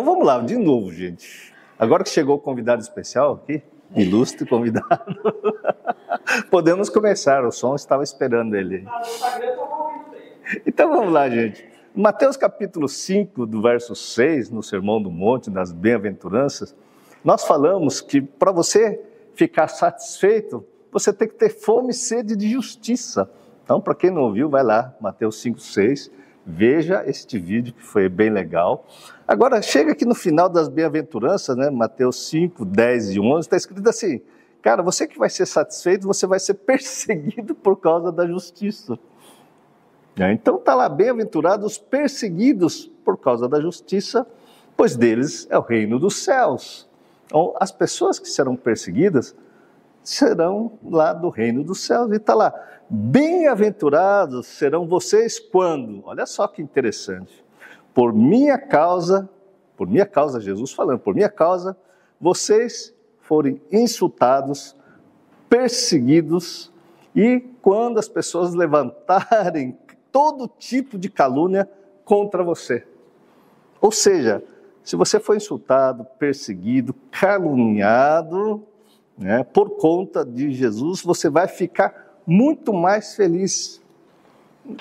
Então vamos lá, de novo, gente. Agora que chegou o convidado especial aqui, ilustre convidado, podemos começar. O som estava esperando ele. Então vamos lá, gente. Mateus capítulo 5, do verso 6, no Sermão do Monte, das Bem-aventuranças, nós falamos que para você ficar satisfeito, você tem que ter fome e sede de justiça. Então, para quem não ouviu, vai lá, Mateus 5, 6, veja este vídeo que foi bem legal. Agora, chega aqui no final das bem-aventuranças, né, Mateus 5, 10 e 11, está escrito assim, cara, você que vai ser satisfeito, você vai ser perseguido por causa da justiça. É, então está lá, bem-aventurados perseguidos por causa da justiça, pois deles é o reino dos céus. Então, as pessoas que serão perseguidas serão lá do reino dos céus. E está lá, bem-aventurados serão vocês quando, olha só que interessante, por minha causa, por minha causa, Jesus falando, por minha causa, vocês forem insultados, perseguidos, e quando as pessoas levantarem todo tipo de calúnia contra você. Ou seja, se você foi insultado, perseguido, caluniado, né, por conta de Jesus, você vai ficar muito mais feliz.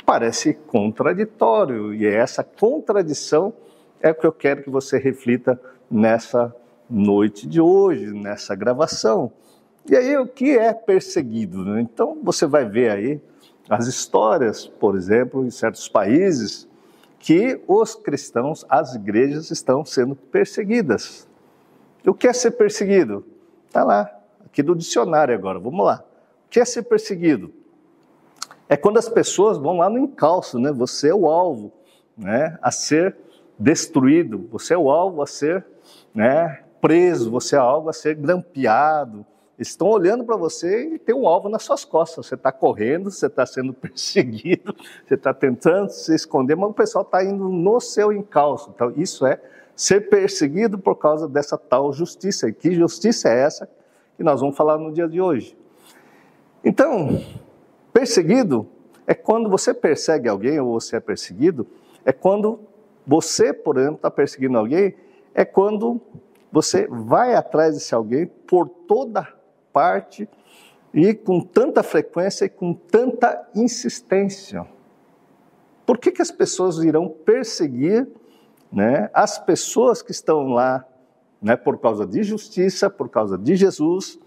Parece contraditório, e essa contradição é o que eu quero que você reflita nessa noite de hoje, nessa gravação. E aí, o que é perseguido? Né? Então, você vai ver aí as histórias, por exemplo, em certos países, que os cristãos, as igrejas estão sendo perseguidas. O que é ser perseguido? Está lá, aqui do dicionário agora, vamos lá. O que é ser perseguido? É quando as pessoas vão lá no encalço, né? Você é o alvo, né? A ser destruído, você é o alvo a ser, né? Preso, você é alvo a ser grampeado, estão olhando para você e tem um alvo nas suas costas. Você está correndo, você está sendo perseguido, você está tentando se esconder, mas o pessoal está indo no seu encalço. Então, isso é ser perseguido por causa dessa tal justiça. E que justiça é essa que nós vamos falar no dia de hoje? Então, perseguido é quando você persegue alguém ou você é perseguido, é quando você, por exemplo, está perseguindo alguém, é quando você vai atrás desse alguém por toda parte e com tanta frequência e com tanta insistência. Por que, que as pessoas irão perseguir né, as pessoas que estão lá né, por causa de justiça, por causa de Jesus,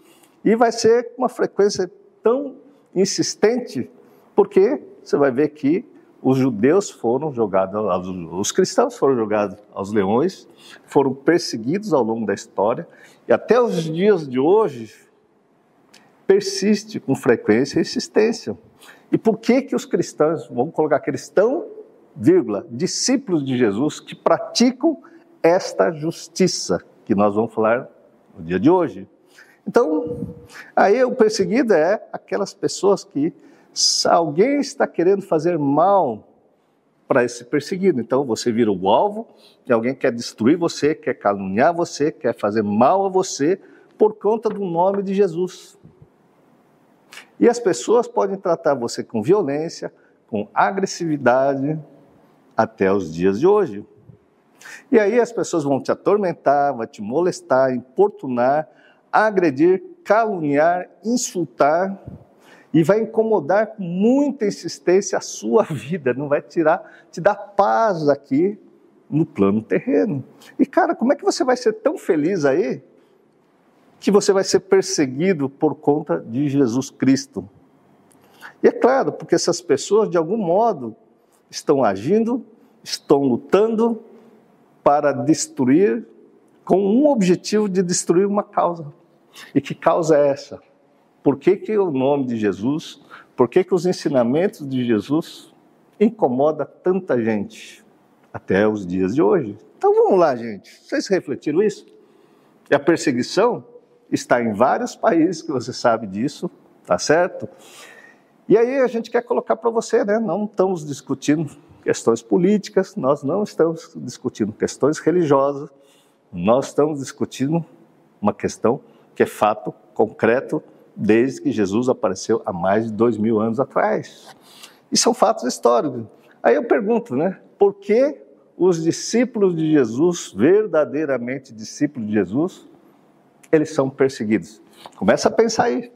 e vai ser uma frequência tão insistente, porque você vai ver que os judeus foram jogados, os cristãos foram jogados aos leões, foram perseguidos ao longo da história, e até os dias de hoje persiste com frequência e insistência. E por que que os cristãos, vamos colocar cristão, vírgula, discípulos de Jesus que praticam esta justiça que nós vamos falar no dia de hoje? Então, aí o perseguido é aquelas pessoas que alguém está querendo fazer mal para esse perseguido. Então você vira o alvo e alguém quer destruir você, quer caluniar você, quer fazer mal a você por conta do nome de Jesus. E as pessoas podem tratar você com violência, com agressividade, até os dias de hoje. E aí as pessoas vão te atormentar, vão te molestar, importunar, agredir, caluniar, insultar e vai incomodar com muita insistência a sua vida, não vai tirar, te dar paz aqui no plano terreno. E cara, como é que você vai ser tão feliz aí que você vai ser perseguido por conta de Jesus Cristo. E é claro, porque essas pessoas, de algum modo, estão agindo, estão lutando para destruir, com um objetivo de destruir uma causa. E que causa é essa? Por que, que o nome de Jesus, por que, que os ensinamentos de Jesus incomoda tanta gente até os dias de hoje? Então vamos lá, gente. Vocês refletiram isso? E a perseguição está em vários países, que você sabe disso, tá certo? E aí a gente quer colocar para você, né? Não estamos discutindo questões políticas, nós não estamos discutindo questões religiosas, nós estamos discutindo uma questão que é fato concreto desde que Jesus apareceu há mais de dois mil anos atrás. E são fatos históricos. Aí eu pergunto, né? Por que os discípulos de Jesus, verdadeiramente discípulos de Jesus, eles são perseguidos. Começa a pensar aí.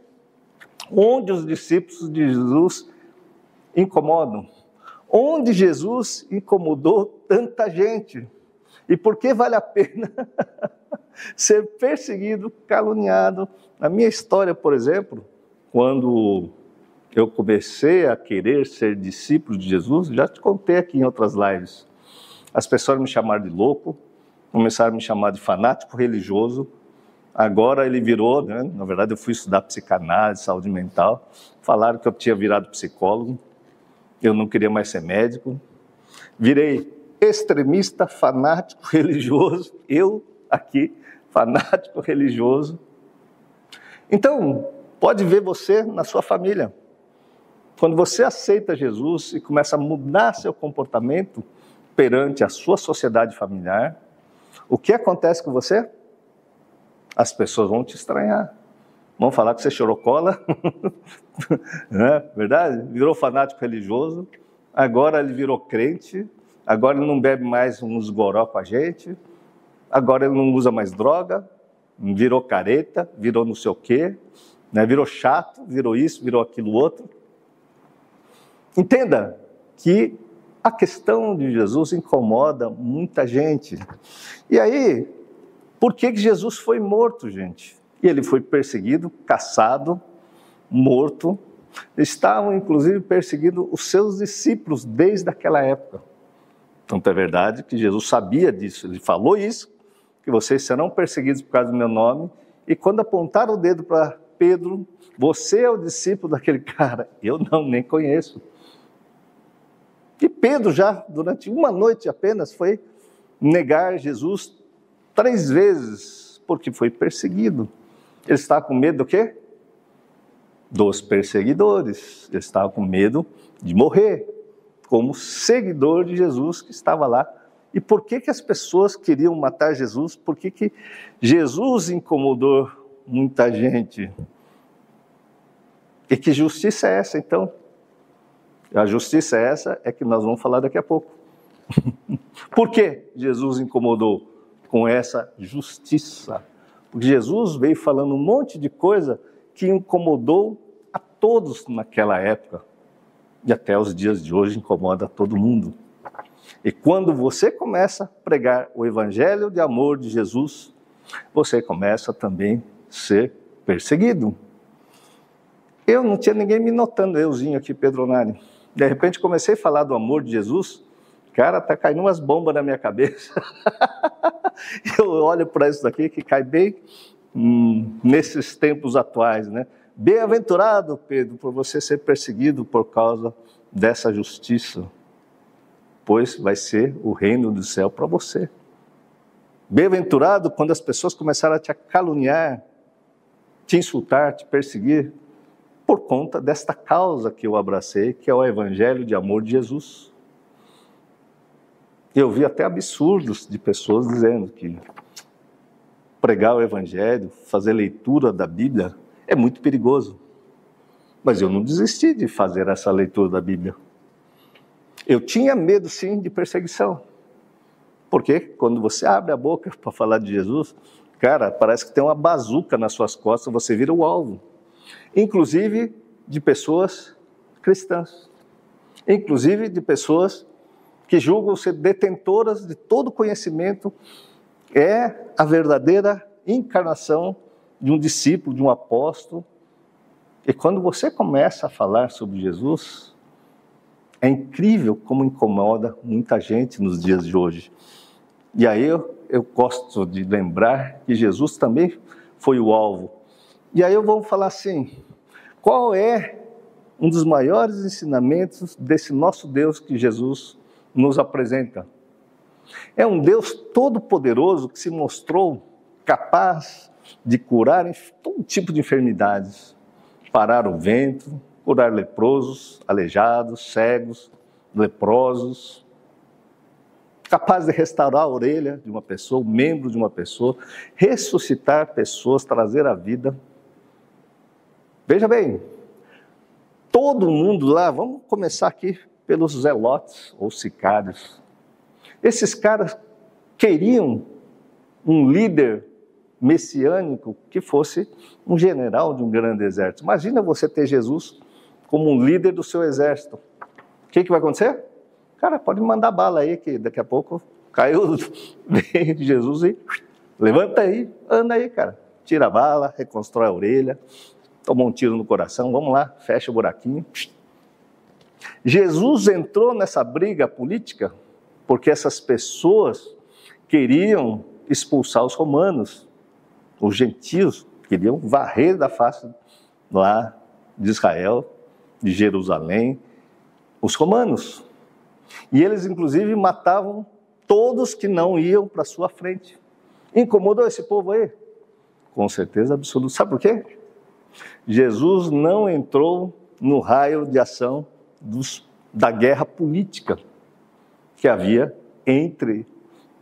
Onde os discípulos de Jesus incomodam? Onde Jesus incomodou tanta gente? E por que vale a pena ser perseguido, caluniado? Na minha história, por exemplo, quando eu comecei a querer ser discípulo de Jesus, já te contei aqui em outras lives. As pessoas me chamaram de louco, começaram a me chamar de fanático religioso. Agora ele virou, né? na verdade eu fui estudar psicanálise, saúde mental. Falaram que eu tinha virado psicólogo, eu não queria mais ser médico. Virei extremista, fanático religioso, eu aqui, fanático religioso. Então, pode ver você na sua família. Quando você aceita Jesus e começa a mudar seu comportamento perante a sua sociedade familiar, o que acontece com você? As pessoas vão te estranhar. Vão falar que você chorou cola, é verdade? Virou fanático religioso, agora ele virou crente, agora ele não bebe mais uns goró com a gente, agora ele não usa mais droga, virou careta, virou não sei o quê, né? virou chato, virou isso, virou aquilo outro. Entenda que a questão de Jesus incomoda muita gente. E aí, por que, Jesus foi morto, gente? E ele foi perseguido, caçado, morto. Estavam, inclusive, perseguindo os seus discípulos desde aquela época. Tanto é verdade que Jesus sabia disso, ele falou isso, que vocês serão perseguidos por causa do meu nome. E quando apontaram o dedo para Pedro, você é o discípulo daquele cara. Eu não, nem conheço. E Pedro já, durante uma noite apenas, foi negar Jesus três vezes, porque foi perseguido. Ele estava com medo do quê? Dos perseguidores. Ele estava com medo de morrer, como seguidor de Jesus que estava lá. E por que, que as pessoas queriam matar Jesus? Por que, que Jesus incomodou muita gente? E que justiça é essa, então? A justiça é essa, é que nós vamos falar daqui a pouco. Por que Jesus incomodou com essa justiça? Porque Jesus veio falando um monte de coisa que incomodou a todos naquela época. E até os dias de hoje incomoda todo mundo. E quando você começa a pregar o evangelho de amor de Jesus, você começa também a ser perseguido. Eu não tinha ninguém me notando, euzinho aqui, Pedro Nari. De repente comecei a falar do amor de Jesus, cara, tá caindo umas bombas na minha cabeça. eu olho para isso daqui que cai bem hum, nesses tempos atuais, né? Bem-aventurado, Pedro, por você ser perseguido por causa dessa justiça, pois vai ser o reino do céu para você. Bem-aventurado quando as pessoas começaram a te caluniar, te insultar, te perseguir, por conta desta causa que eu abracei, que é o Evangelho de amor de Jesus. Eu vi até absurdos de pessoas dizendo que pregar o Evangelho, fazer leitura da Bíblia, é muito perigoso. Mas eu não desisti de fazer essa leitura da Bíblia. Eu tinha medo, sim, de perseguição. Porque quando você abre a boca para falar de Jesus, cara, parece que tem uma bazuca nas suas costas, você vira o alvo inclusive de pessoas cristãs, inclusive de pessoas que julgam ser detentoras de todo conhecimento, é a verdadeira encarnação de um discípulo, de um apóstolo. E quando você começa a falar sobre Jesus, é incrível como incomoda muita gente nos dias de hoje. E aí eu, eu gosto de lembrar que Jesus também foi o alvo. E aí eu vou falar assim: qual é um dos maiores ensinamentos desse nosso Deus que Jesus nos apresenta? É um Deus todo-poderoso que se mostrou capaz de curar todo tipo de enfermidades, parar o vento, curar leprosos, aleijados, cegos, leprosos, capaz de restaurar a orelha de uma pessoa, o membro de uma pessoa, ressuscitar pessoas, trazer a vida. Veja bem, todo mundo lá, vamos começar aqui pelos zelotes ou sicários. Esses caras queriam um líder messiânico que fosse um general de um grande exército. Imagina você ter Jesus como um líder do seu exército. O que, que vai acontecer? Cara, pode mandar bala aí, que daqui a pouco caiu Jesus e levanta aí, anda aí, cara. Tira a bala, reconstrói a orelha, toma um tiro no coração, vamos lá, fecha o buraquinho. Jesus entrou nessa briga política porque essas pessoas queriam expulsar os romanos, os gentios, queriam varrer da face lá de Israel, de Jerusalém, os romanos. E eles, inclusive, matavam todos que não iam para sua frente. Incomodou esse povo aí? Com certeza absoluta. Sabe por quê? Jesus não entrou no raio de ação dos, da guerra política que havia entre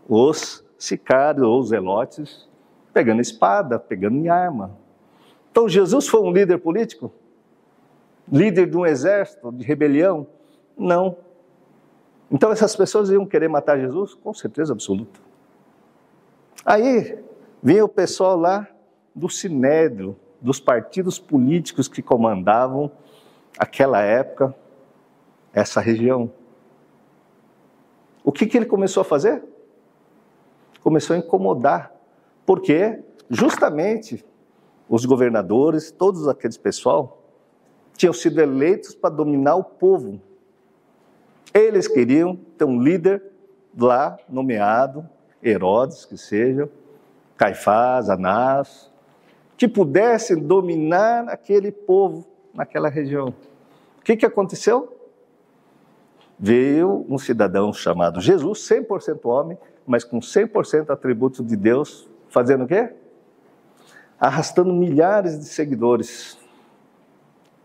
os sicários ou zelotes, pegando espada, pegando em arma. Então Jesus foi um líder político? Líder de um exército de rebelião? Não. Então essas pessoas iam querer matar Jesus? Com certeza absoluta. Aí vinha o pessoal lá do Sinédrio, dos partidos políticos que comandavam aquela época essa região. O que, que ele começou a fazer? Começou a incomodar, porque justamente os governadores, todos aqueles pessoal, tinham sido eleitos para dominar o povo. Eles queriam ter um líder lá nomeado, Herodes, que seja, Caifás, Anás, que pudessem dominar aquele povo naquela região. O que, que aconteceu? Veio um cidadão chamado Jesus, 100% homem, mas com 100% atributos de Deus, fazendo o quê? Arrastando milhares de seguidores.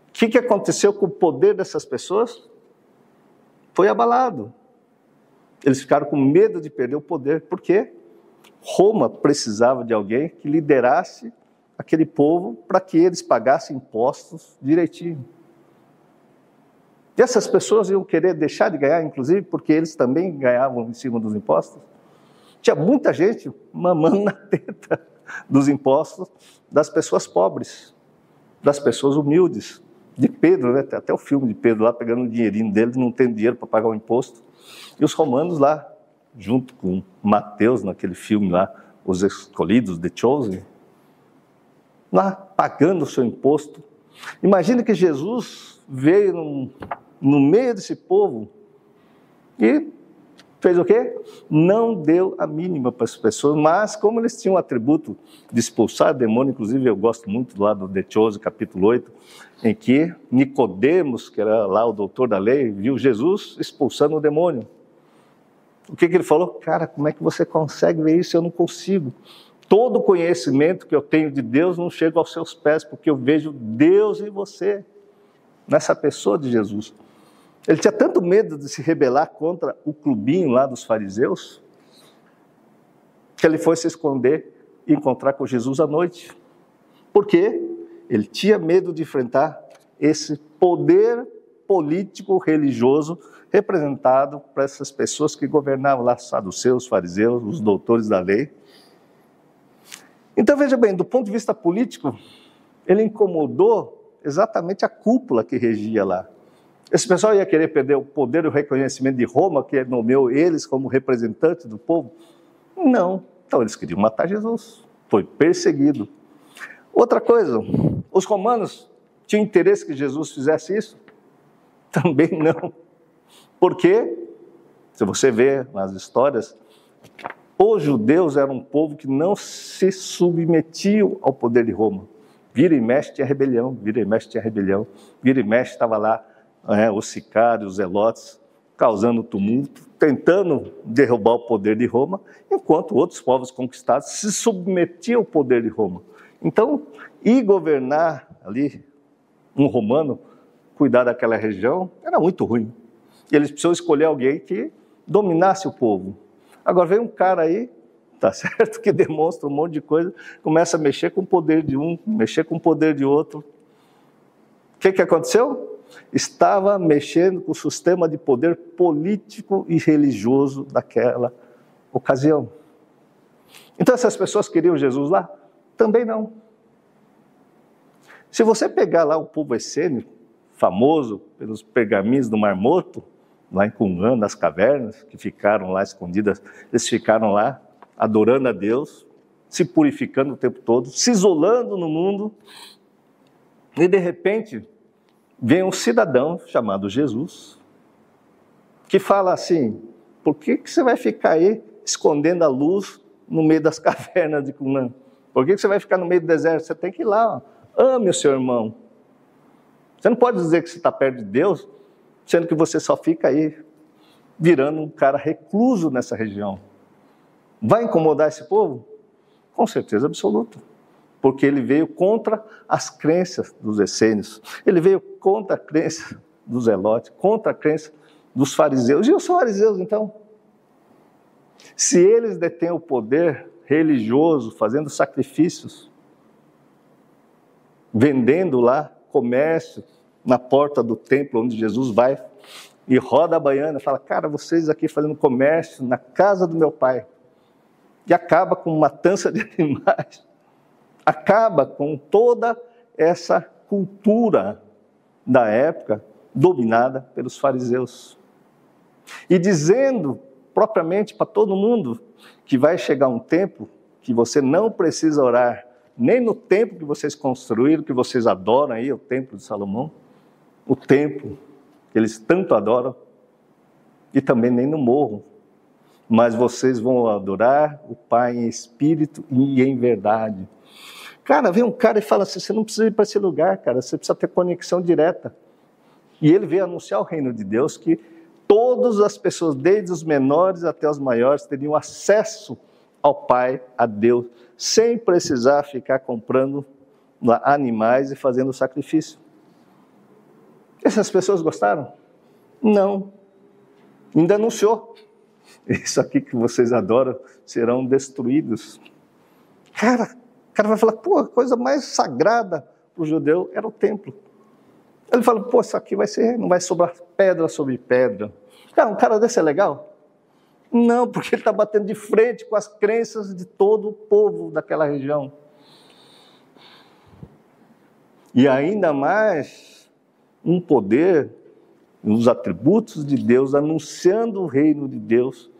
O que, que aconteceu com o poder dessas pessoas? Foi abalado. Eles ficaram com medo de perder o poder. Por quê? Roma precisava de alguém que liderasse aquele povo para que eles pagassem impostos direitinho. E essas pessoas iam querer deixar de ganhar, inclusive, porque eles também ganhavam em cima dos impostos. Tinha muita gente mamando na teta dos impostos das pessoas pobres, das pessoas humildes. De Pedro, né? Até o filme de Pedro lá pegando o dinheirinho dele, não tem dinheiro para pagar o imposto. E os romanos lá, junto com Mateus, naquele filme lá, Os Escolhidos, The Chosen, lá pagando o seu imposto. Imagine que Jesus veio no, no meio desse povo e fez o quê? Não deu a mínima para as pessoas, mas como eles tinham o atributo de expulsar demônio, inclusive eu gosto muito lá do De Chose, capítulo 8, em que Nicodemos, que era lá o doutor da lei, viu Jesus expulsando o demônio. O que, que ele falou? Cara, como é que você consegue ver isso? Eu não consigo todo o conhecimento que eu tenho de Deus não chega aos seus pés, porque eu vejo Deus em você, nessa pessoa de Jesus. Ele tinha tanto medo de se rebelar contra o clubinho lá dos fariseus, que ele foi se esconder e encontrar com Jesus à noite. Por quê? Ele tinha medo de enfrentar esse poder político religioso representado por essas pessoas que governavam lá, saduceus, fariseus, os doutores da lei. Então veja bem, do ponto de vista político, ele incomodou exatamente a cúpula que regia lá. Esse pessoal ia querer perder o poder e o reconhecimento de Roma, que nomeou eles como representantes do povo? Não. Então eles queriam matar Jesus. Foi perseguido. Outra coisa, os romanos tinham interesse que Jesus fizesse isso? Também não. Por quê? Se você vê nas histórias, os judeus eram um povo que não se submetiam ao poder de Roma. Vira e mexe tinha rebelião, vira e mexe tinha rebelião, vira e mexe estava lá é, os sicários, os zelotes, causando tumulto, tentando derrubar o poder de Roma, enquanto outros povos conquistados se submetiam ao poder de Roma. Então, ir governar ali um romano, cuidar daquela região, era muito ruim. E eles precisam escolher alguém que dominasse o povo. Agora vem um cara aí, tá certo, que demonstra um monte de coisa, começa a mexer com o poder de um, mexer com o poder de outro. O que, que aconteceu? Estava mexendo com o sistema de poder político e religioso daquela ocasião. Então essas pessoas queriam Jesus lá? Também não. Se você pegar lá o povo essênio, famoso pelos pergaminhos do Mar Morto, lá em Cunã, nas cavernas, que ficaram lá escondidas, eles ficaram lá adorando a Deus, se purificando o tempo todo, se isolando no mundo, e de repente vem um cidadão chamado Jesus, que fala assim: por que, que você vai ficar aí escondendo a luz no meio das cavernas de Cunã? Por que, que você vai ficar no meio do deserto? Você tem que ir lá, ó. ame o seu irmão. Você não pode dizer que você está perto de Deus, sendo que você só fica aí virando um cara recluso nessa região. Vai incomodar esse povo? Com certeza absoluta porque ele veio contra as crenças dos essênios, ele veio contra a crença dos elotes, contra a crença dos fariseus. E os fariseus, então? Se eles detêm o poder religioso, fazendo sacrifícios, vendendo lá comércio na porta do templo onde Jesus vai e roda a baiana, fala: Cara, vocês aqui fazendo comércio na casa do meu pai, e acaba com matança de animais acaba com toda essa cultura da época dominada pelos fariseus. E dizendo propriamente para todo mundo que vai chegar um tempo que você não precisa orar nem no templo que vocês construíram, que vocês adoram aí, o templo de Salomão, o templo que eles tanto adoram, e também nem no morro, mas vocês vão adorar o Pai em espírito e em verdade. Cara, vem um cara e fala assim: você não precisa ir para esse lugar, cara, você precisa ter conexão direta. E ele veio anunciar o reino de Deus que todas as pessoas, desde os menores até os maiores, teriam acesso ao Pai, a Deus, sem precisar ficar comprando animais e fazendo sacrifício. Essas pessoas gostaram? Não. Ainda anunciou. Isso aqui que vocês adoram serão destruídos. Cara, o cara vai falar, pô, a coisa mais sagrada para o judeu era o templo. Ele fala, pô, isso aqui vai ser, não vai sobrar pedra sobre pedra. Cara, um cara desse é legal? Não, porque ele está batendo de frente com as crenças de todo o povo daquela região. E ainda mais um poder, os atributos de Deus, anunciando o reino de Deus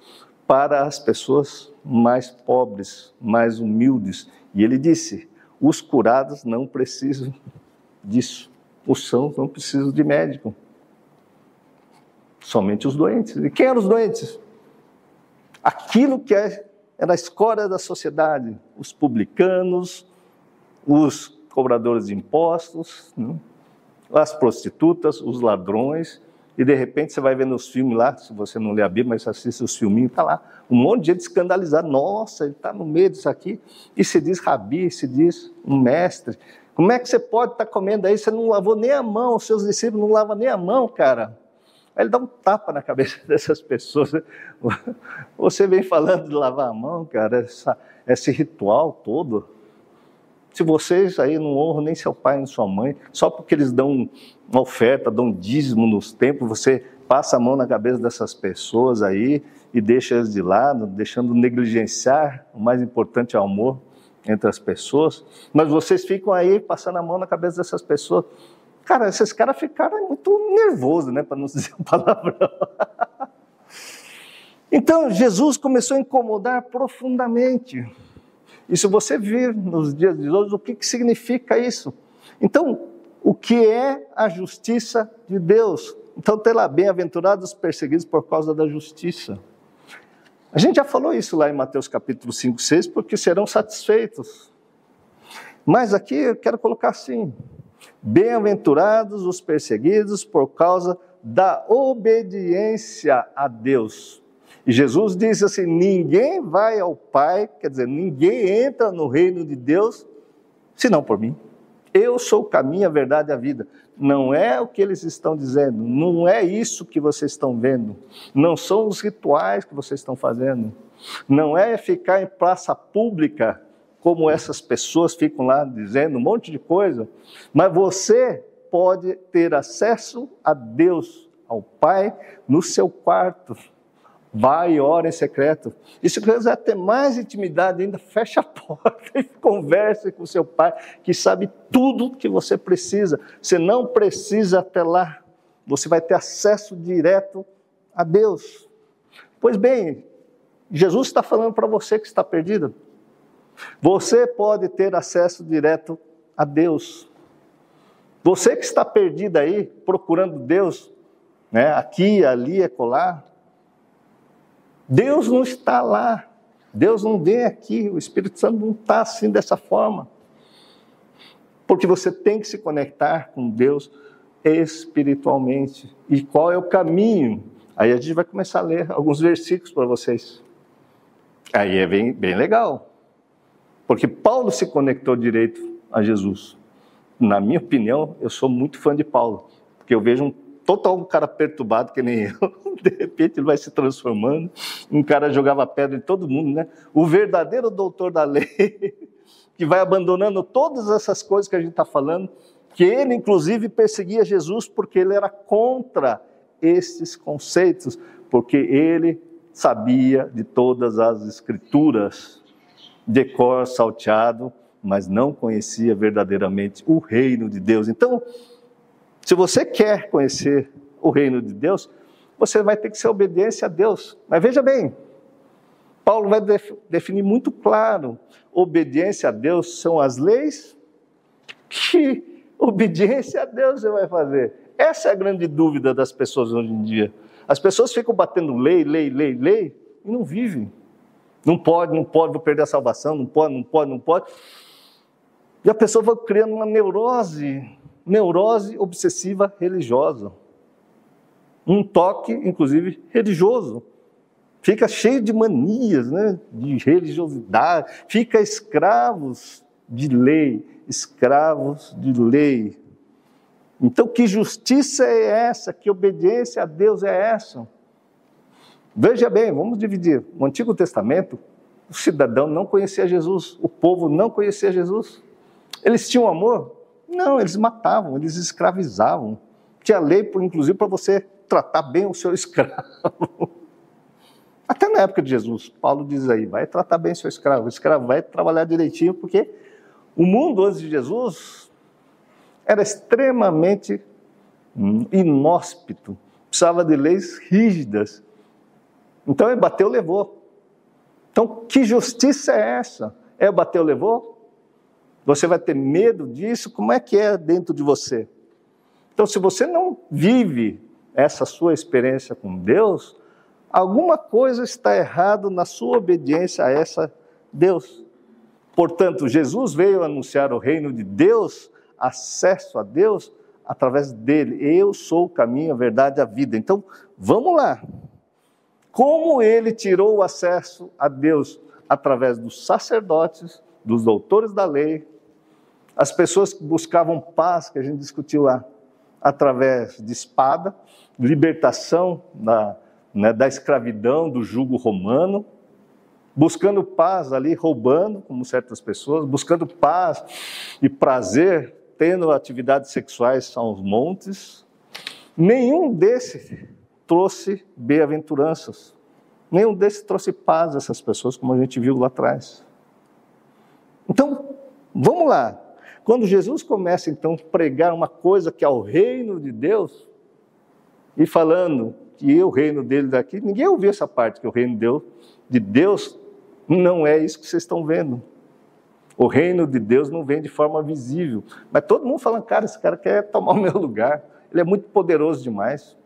para as pessoas mais pobres, mais humildes e ele disse: os curados não precisam disso, os sãos não precisam de médico, somente os doentes. E quem eram os doentes? Aquilo que é, era a escória da sociedade, os publicanos, os cobradores de impostos, né? as prostitutas, os ladrões, e de repente você vai ver nos filmes lá, se você não lê a Bíblia, mas assiste os filminhos, está lá, um monte de gente escandalizada. Nossa, ele está no meio disso aqui. E se diz rabi, se diz um mestre. Como é que você pode estar tá comendo aí? Você não lavou nem a mão, os seus discípulos não lavam nem a mão, cara. Aí ele dá um tapa na cabeça dessas pessoas. Você vem falando de lavar a mão, cara, essa, esse ritual todo. Se vocês aí não honram nem seu pai nem sua mãe, só porque eles dão uma oferta, dão dízimo nos templos, você passa a mão na cabeça dessas pessoas aí e deixa eles de lado, deixando negligenciar, o mais importante é o amor entre as pessoas, mas vocês ficam aí passando a mão na cabeça dessas pessoas. Cara, esses caras ficaram muito nervosos, né, para não dizer a palavrão. Então, Jesus começou a incomodar profundamente. E se você vir nos dias de hoje, o que, que significa isso? Então, o que é a justiça de Deus? Então, tem lá, bem-aventurados os perseguidos por causa da justiça. A gente já falou isso lá em Mateus capítulo 5, 6, porque serão satisfeitos. Mas aqui eu quero colocar assim: bem-aventurados os perseguidos por causa da obediência a Deus. E Jesus disse assim: ninguém vai ao Pai, quer dizer, ninguém entra no reino de Deus senão por mim. Eu sou o caminho, a verdade e a vida. Não é o que eles estão dizendo, não é isso que vocês estão vendo, não são os rituais que vocês estão fazendo, não é ficar em praça pública como essas pessoas ficam lá dizendo um monte de coisa, mas você pode ter acesso a Deus, ao Pai, no seu quarto. Vai e ora em secreto. E se quiser ter mais intimidade ainda, feche a porta e converse com seu pai, que sabe tudo que você precisa. Você não precisa até lá. Você vai ter acesso direto a Deus. Pois bem, Jesus está falando para você que está perdido. Você pode ter acesso direto a Deus. Você que está perdido aí, procurando Deus, né, aqui, ali, acolá, Deus não está lá. Deus não vem aqui. O Espírito Santo não está assim dessa forma. Porque você tem que se conectar com Deus espiritualmente. E qual é o caminho? Aí a gente vai começar a ler alguns versículos para vocês. Aí é bem, bem legal. Porque Paulo se conectou direito a Jesus. Na minha opinião, eu sou muito fã de Paulo. Porque eu vejo um total um cara perturbado que nem eu. De repente ele vai se transformando. Um cara jogava pedra em todo mundo, né? O verdadeiro doutor da lei, que vai abandonando todas essas coisas que a gente está falando, que ele inclusive perseguia Jesus porque ele era contra esses conceitos, porque ele sabia de todas as escrituras, de cor salteado, mas não conhecia verdadeiramente o reino de Deus. Então, se você quer conhecer o reino de Deus, você vai ter que ser obediência a Deus. Mas veja bem, Paulo vai definir muito claro: obediência a Deus são as leis. Que obediência a Deus você vai fazer? Essa é a grande dúvida das pessoas hoje em dia. As pessoas ficam batendo lei, lei, lei, lei e não vivem. Não pode, não pode, vou perder a salvação, não pode, não pode, não pode. E a pessoa vai criando uma neurose neurose obsessiva religiosa. Um toque, inclusive, religioso. Fica cheio de manias, né? de religiosidade, fica escravos de lei, escravos de lei. Então, que justiça é essa? Que obediência a Deus é essa? Veja bem, vamos dividir. No Antigo Testamento, o cidadão não conhecia Jesus, o povo não conhecia Jesus. Eles tinham amor? Não, eles matavam, eles escravizavam. Tinha lei, inclusive, para você tratar bem o seu escravo. Até na época de Jesus, Paulo diz aí: vai tratar bem o seu escravo. O escravo vai trabalhar direitinho, porque o mundo antes de Jesus era extremamente hum, inóspito, precisava de leis rígidas. Então ele bateu, levou. Então, que justiça é essa? É bateu, levou? Você vai ter medo disso? Como é que é dentro de você? Então, se você não vive essa sua experiência com Deus, alguma coisa está errado na sua obediência a essa Deus. Portanto, Jesus veio anunciar o reino de Deus, acesso a Deus através dele. Eu sou o caminho, a verdade a vida. Então, vamos lá. Como ele tirou o acesso a Deus através dos sacerdotes, dos doutores da lei, as pessoas que buscavam paz, que a gente discutiu lá, através de espada, libertação da, né, da escravidão, do jugo romano, buscando paz ali, roubando, como certas pessoas, buscando paz e prazer, tendo atividades sexuais aos montes. Nenhum desses trouxe bem-aventuranças. Nenhum desses trouxe paz a essas pessoas, como a gente viu lá atrás. Então, vamos lá. Quando Jesus começa então a pregar uma coisa que é o reino de Deus, e falando que o reino dele daqui, ninguém ouviu essa parte, que o reino de Deus, de Deus não é isso que vocês estão vendo. O reino de Deus não vem de forma visível. Mas todo mundo falando, cara, esse cara quer tomar o meu lugar. Ele é muito poderoso demais.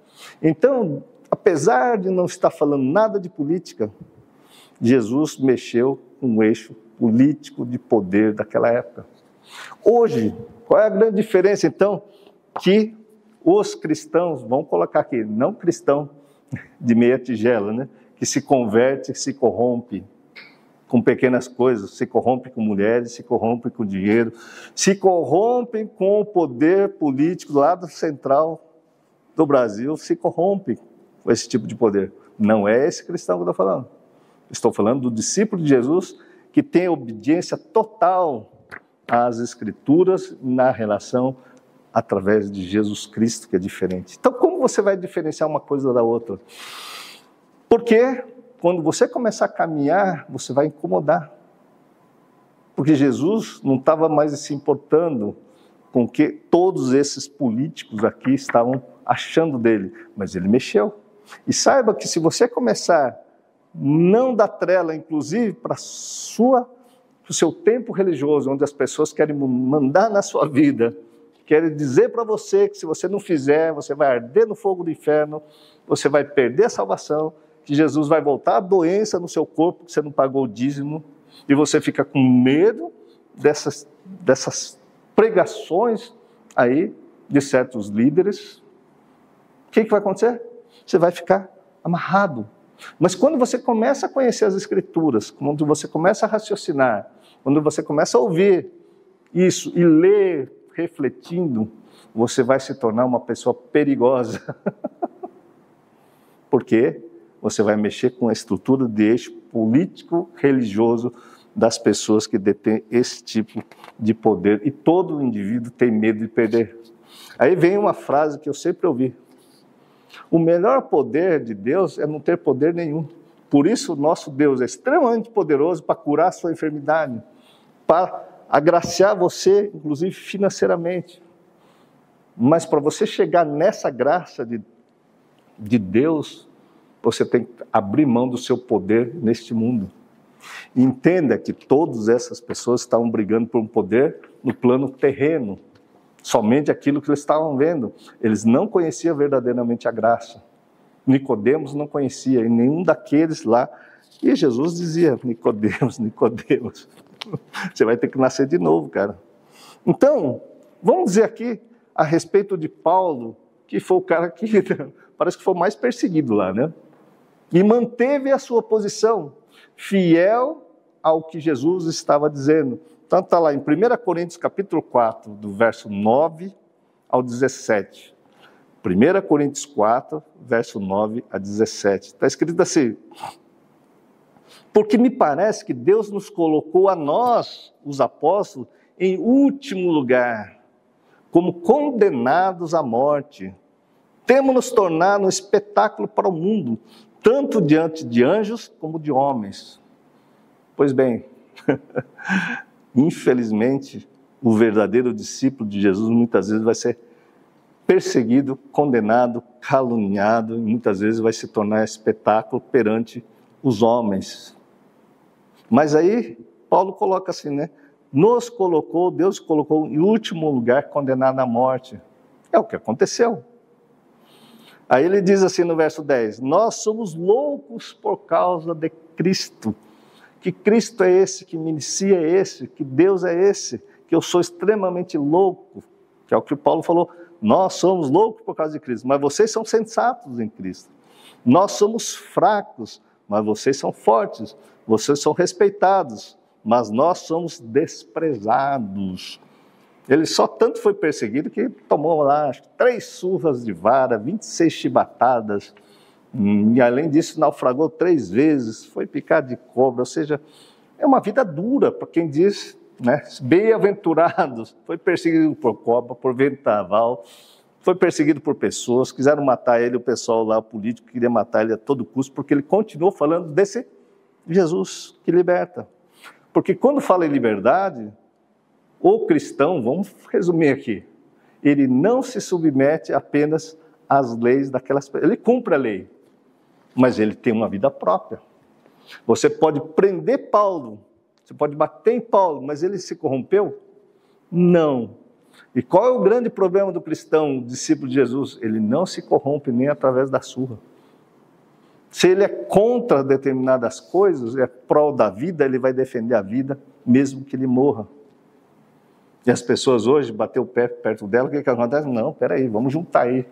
Então, apesar de não estar falando nada de política, Jesus mexeu com o eixo político de poder daquela época. Hoje, qual é a grande diferença então? Que os cristãos, vamos colocar aqui, não cristão de meia tigela, né? que se converte, se corrompe com pequenas coisas, se corrompe com mulheres, se corrompe com dinheiro, se corrompe com o poder político do lado central do Brasil, se corrompe com esse tipo de poder. Não é esse cristão que eu estou falando. Estou falando do discípulo de Jesus que tem obediência total às Escrituras na relação através de Jesus Cristo, que é diferente. Então, como você vai diferenciar uma coisa da outra? Porque quando você começar a caminhar, você vai incomodar. Porque Jesus não estava mais se importando com o que todos esses políticos aqui estavam achando dele, mas ele mexeu. E saiba que se você começar não dar trela, inclusive, para sua o seu tempo religioso, onde as pessoas querem mandar na sua vida, querem dizer para você que se você não fizer, você vai arder no fogo do inferno, você vai perder a salvação, que Jesus vai voltar a doença no seu corpo, que você não pagou o dízimo, e você fica com medo dessas, dessas pregações aí de certos líderes. O que, que vai acontecer? Você vai ficar amarrado. Mas quando você começa a conhecer as Escrituras, quando você começa a raciocinar, quando você começa a ouvir isso e ler refletindo, você vai se tornar uma pessoa perigosa. Porque você vai mexer com a estrutura de eixo político, religioso das pessoas que detêm esse tipo de poder. E todo indivíduo tem medo de perder. Aí vem uma frase que eu sempre ouvi: o melhor poder de Deus é não ter poder nenhum. Por isso, o nosso Deus é extremamente poderoso para curar a sua enfermidade, para agraciar você, inclusive financeiramente. Mas para você chegar nessa graça de, de Deus, você tem que abrir mão do seu poder neste mundo. Entenda que todas essas pessoas estavam brigando por um poder no plano terreno, somente aquilo que eles estavam vendo. Eles não conheciam verdadeiramente a graça. Nicodemos não conhecia, e nenhum daqueles lá. E Jesus dizia: Nicodemos, Nicodemos, você vai ter que nascer de novo, cara. Então, vamos dizer aqui a respeito de Paulo, que foi o cara que parece que foi mais perseguido lá, né? E manteve a sua posição, fiel ao que Jesus estava dizendo. Então está lá em 1 Coríntios capítulo 4, do verso 9 ao 17. 1 Coríntios 4, verso 9 a 17. Está escrito assim: Porque me parece que Deus nos colocou a nós, os apóstolos, em último lugar, como condenados à morte. Temos nos tornado um espetáculo para o mundo, tanto diante de anjos como de homens. Pois bem, Infelizmente, o verdadeiro discípulo de Jesus muitas vezes vai ser perseguido, condenado, caluniado, e muitas vezes vai se tornar espetáculo perante os homens. Mas aí, Paulo coloca assim, né? Nos colocou, Deus colocou em último lugar condenado à morte. É o que aconteceu. Aí ele diz assim no verso 10: Nós somos loucos por causa de Cristo que Cristo é esse, que me inicia é esse, que Deus é esse, que eu sou extremamente louco, que é o que Paulo falou, nós somos loucos por causa de Cristo, mas vocês são sensatos em Cristo. Nós somos fracos, mas vocês são fortes. Vocês são respeitados, mas nós somos desprezados. Ele só tanto foi perseguido que tomou lá três surras de vara, 26 chibatadas, e além disso, naufragou três vezes, foi picado de cobra, ou seja, é uma vida dura para quem diz, né? Bem-aventurados, foi perseguido por cobra, por ventaval, foi perseguido por pessoas, quiseram matar ele, o pessoal lá, o político, queria matar ele a todo custo, porque ele continuou falando desse Jesus que liberta. Porque quando fala em liberdade, o cristão, vamos resumir aqui, ele não se submete apenas às leis daquelas pessoas, ele cumpre a lei, mas ele tem uma vida própria. Você pode prender Paulo, você pode bater em Paulo, mas ele se corrompeu? Não. E qual é o grande problema do cristão, discípulo de Jesus? Ele não se corrompe nem através da surra. Se ele é contra determinadas coisas, é prol da vida, ele vai defender a vida, mesmo que ele morra. E as pessoas hoje, bater o pé perto dela, o que, que acontece? Não, peraí, vamos juntar aí,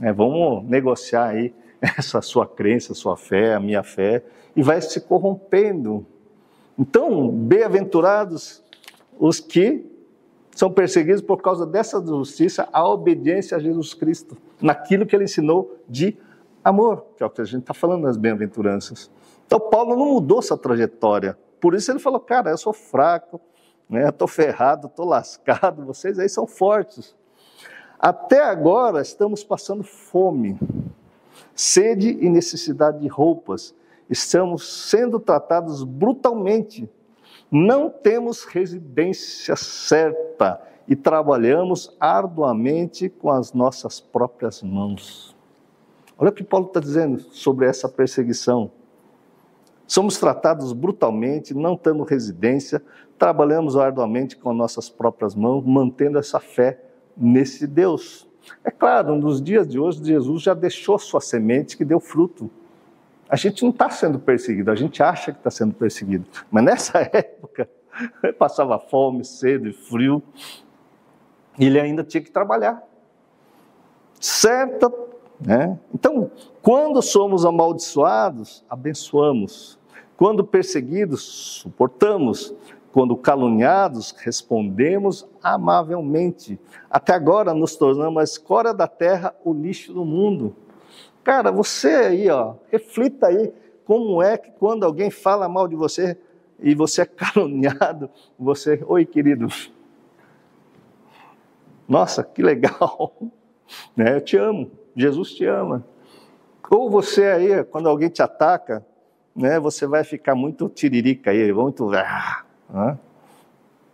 é, vamos negociar aí essa sua crença, sua fé, a minha fé, e vai se corrompendo. Então, bem-aventurados os que são perseguidos por causa dessa justiça, a obediência a Jesus Cristo, naquilo que ele ensinou de amor, que é o que a gente está falando nas bem-aventuranças. Então, Paulo não mudou sua trajetória, por isso ele falou: Cara, eu sou fraco, né, estou ferrado, estou lascado, vocês aí são fortes. Até agora estamos passando fome, sede e necessidade de roupas. Estamos sendo tratados brutalmente. Não temos residência certa e trabalhamos arduamente com as nossas próprias mãos. Olha o que Paulo está dizendo sobre essa perseguição. Somos tratados brutalmente, não temos residência, trabalhamos arduamente com nossas próprias mãos, mantendo essa fé nesse Deus. É claro, nos dias de hoje, Jesus já deixou sua semente que deu fruto. A gente não está sendo perseguido, a gente acha que está sendo perseguido. Mas nessa época, passava fome, sede, frio, e ele ainda tinha que trabalhar. Certa, né? Então, quando somos amaldiçoados, abençoamos. Quando perseguidos, suportamos. Quando caluniados, respondemos amavelmente. Até agora nos tornamos a escória da terra, o lixo do mundo. Cara, você aí, ó, reflita aí como é que quando alguém fala mal de você e você é caluniado, você, oi querido, nossa, que legal, né? Eu te amo, Jesus te ama. Ou você aí, quando alguém te ataca, né, você vai ficar muito tiririca aí, muito. Ah, né?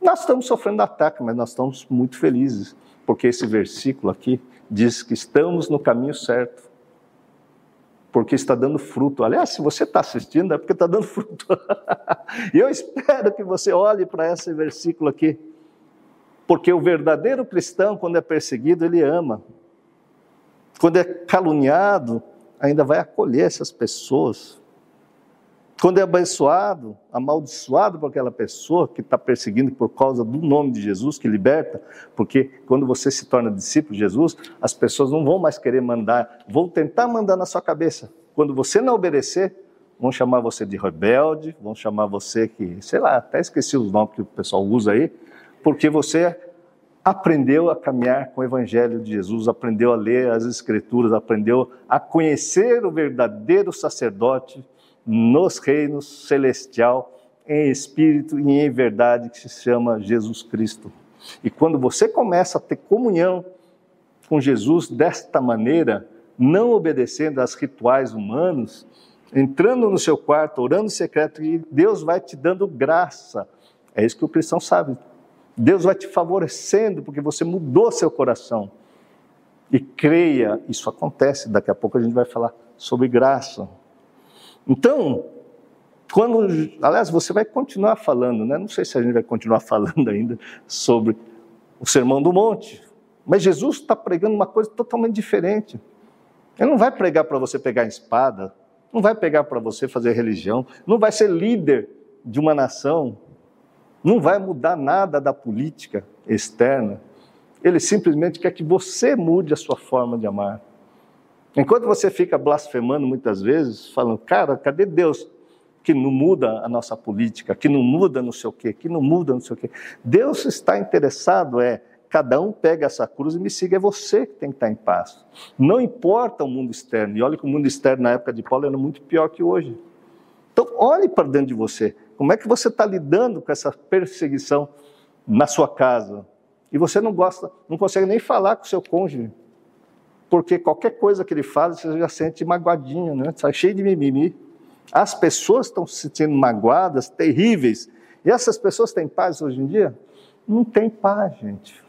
Nós estamos sofrendo ataque, mas nós estamos muito felizes, porque esse versículo aqui diz que estamos no caminho certo, porque está dando fruto. Aliás, se você está assistindo, é porque está dando fruto. e eu espero que você olhe para esse versículo aqui, porque o verdadeiro cristão, quando é perseguido, ele ama. Quando é caluniado, ainda vai acolher essas pessoas. Quando é abençoado, amaldiçoado por aquela pessoa que está perseguindo por causa do nome de Jesus, que liberta, porque quando você se torna discípulo de Jesus, as pessoas não vão mais querer mandar, vão tentar mandar na sua cabeça. Quando você não obedecer, vão chamar você de rebelde, vão chamar você que, sei lá, até esqueci os nomes que o pessoal usa aí, porque você aprendeu a caminhar com o Evangelho de Jesus, aprendeu a ler as Escrituras, aprendeu a conhecer o verdadeiro sacerdote nos reinos celestial, em espírito e em verdade, que se chama Jesus Cristo. E quando você começa a ter comunhão com Jesus desta maneira, não obedecendo às rituais humanos, entrando no seu quarto, orando secreto, e Deus vai te dando graça. É isso que o cristão sabe. Deus vai te favorecendo porque você mudou seu coração. E creia, isso acontece, daqui a pouco a gente vai falar sobre graça. Então, quando, aliás, você vai continuar falando, né? Não sei se a gente vai continuar falando ainda sobre o Sermão do Monte, mas Jesus está pregando uma coisa totalmente diferente. Ele não vai pregar para você pegar espada, não vai pegar para você fazer religião, não vai ser líder de uma nação, não vai mudar nada da política externa. Ele simplesmente quer que você mude a sua forma de amar. Enquanto você fica blasfemando muitas vezes, falando, cara, cadê Deus? Que não muda a nossa política, que não muda não sei o quê, que não muda não sei o quê. Deus está interessado, é, cada um pega essa cruz e me siga, é você que tem que estar em paz. Não importa o mundo externo, e olha que o mundo externo na época de Paulo era muito pior que hoje. Então, olhe para dentro de você. Como é que você está lidando com essa perseguição na sua casa? E você não gosta, não consegue nem falar com o seu cônjuge porque qualquer coisa que ele faz, você já sente magoadinho, né? Está cheio de mimimi. As pessoas estão se sentindo magoadas, terríveis. E essas pessoas têm paz hoje em dia? Não tem paz, gente.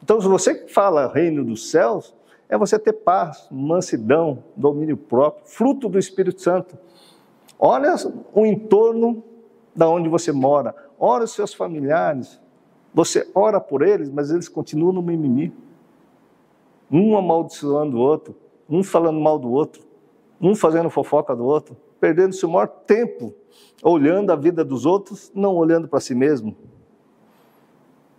Então, se você fala reino dos céus, é você ter paz, mansidão, domínio próprio, fruto do Espírito Santo. Olha o entorno da onde você mora, ora os seus familiares. Você ora por eles, mas eles continuam no mimimi um amaldiçoando o outro, um falando mal do outro, um fazendo fofoca do outro, perdendo seu maior tempo olhando a vida dos outros, não olhando para si mesmo.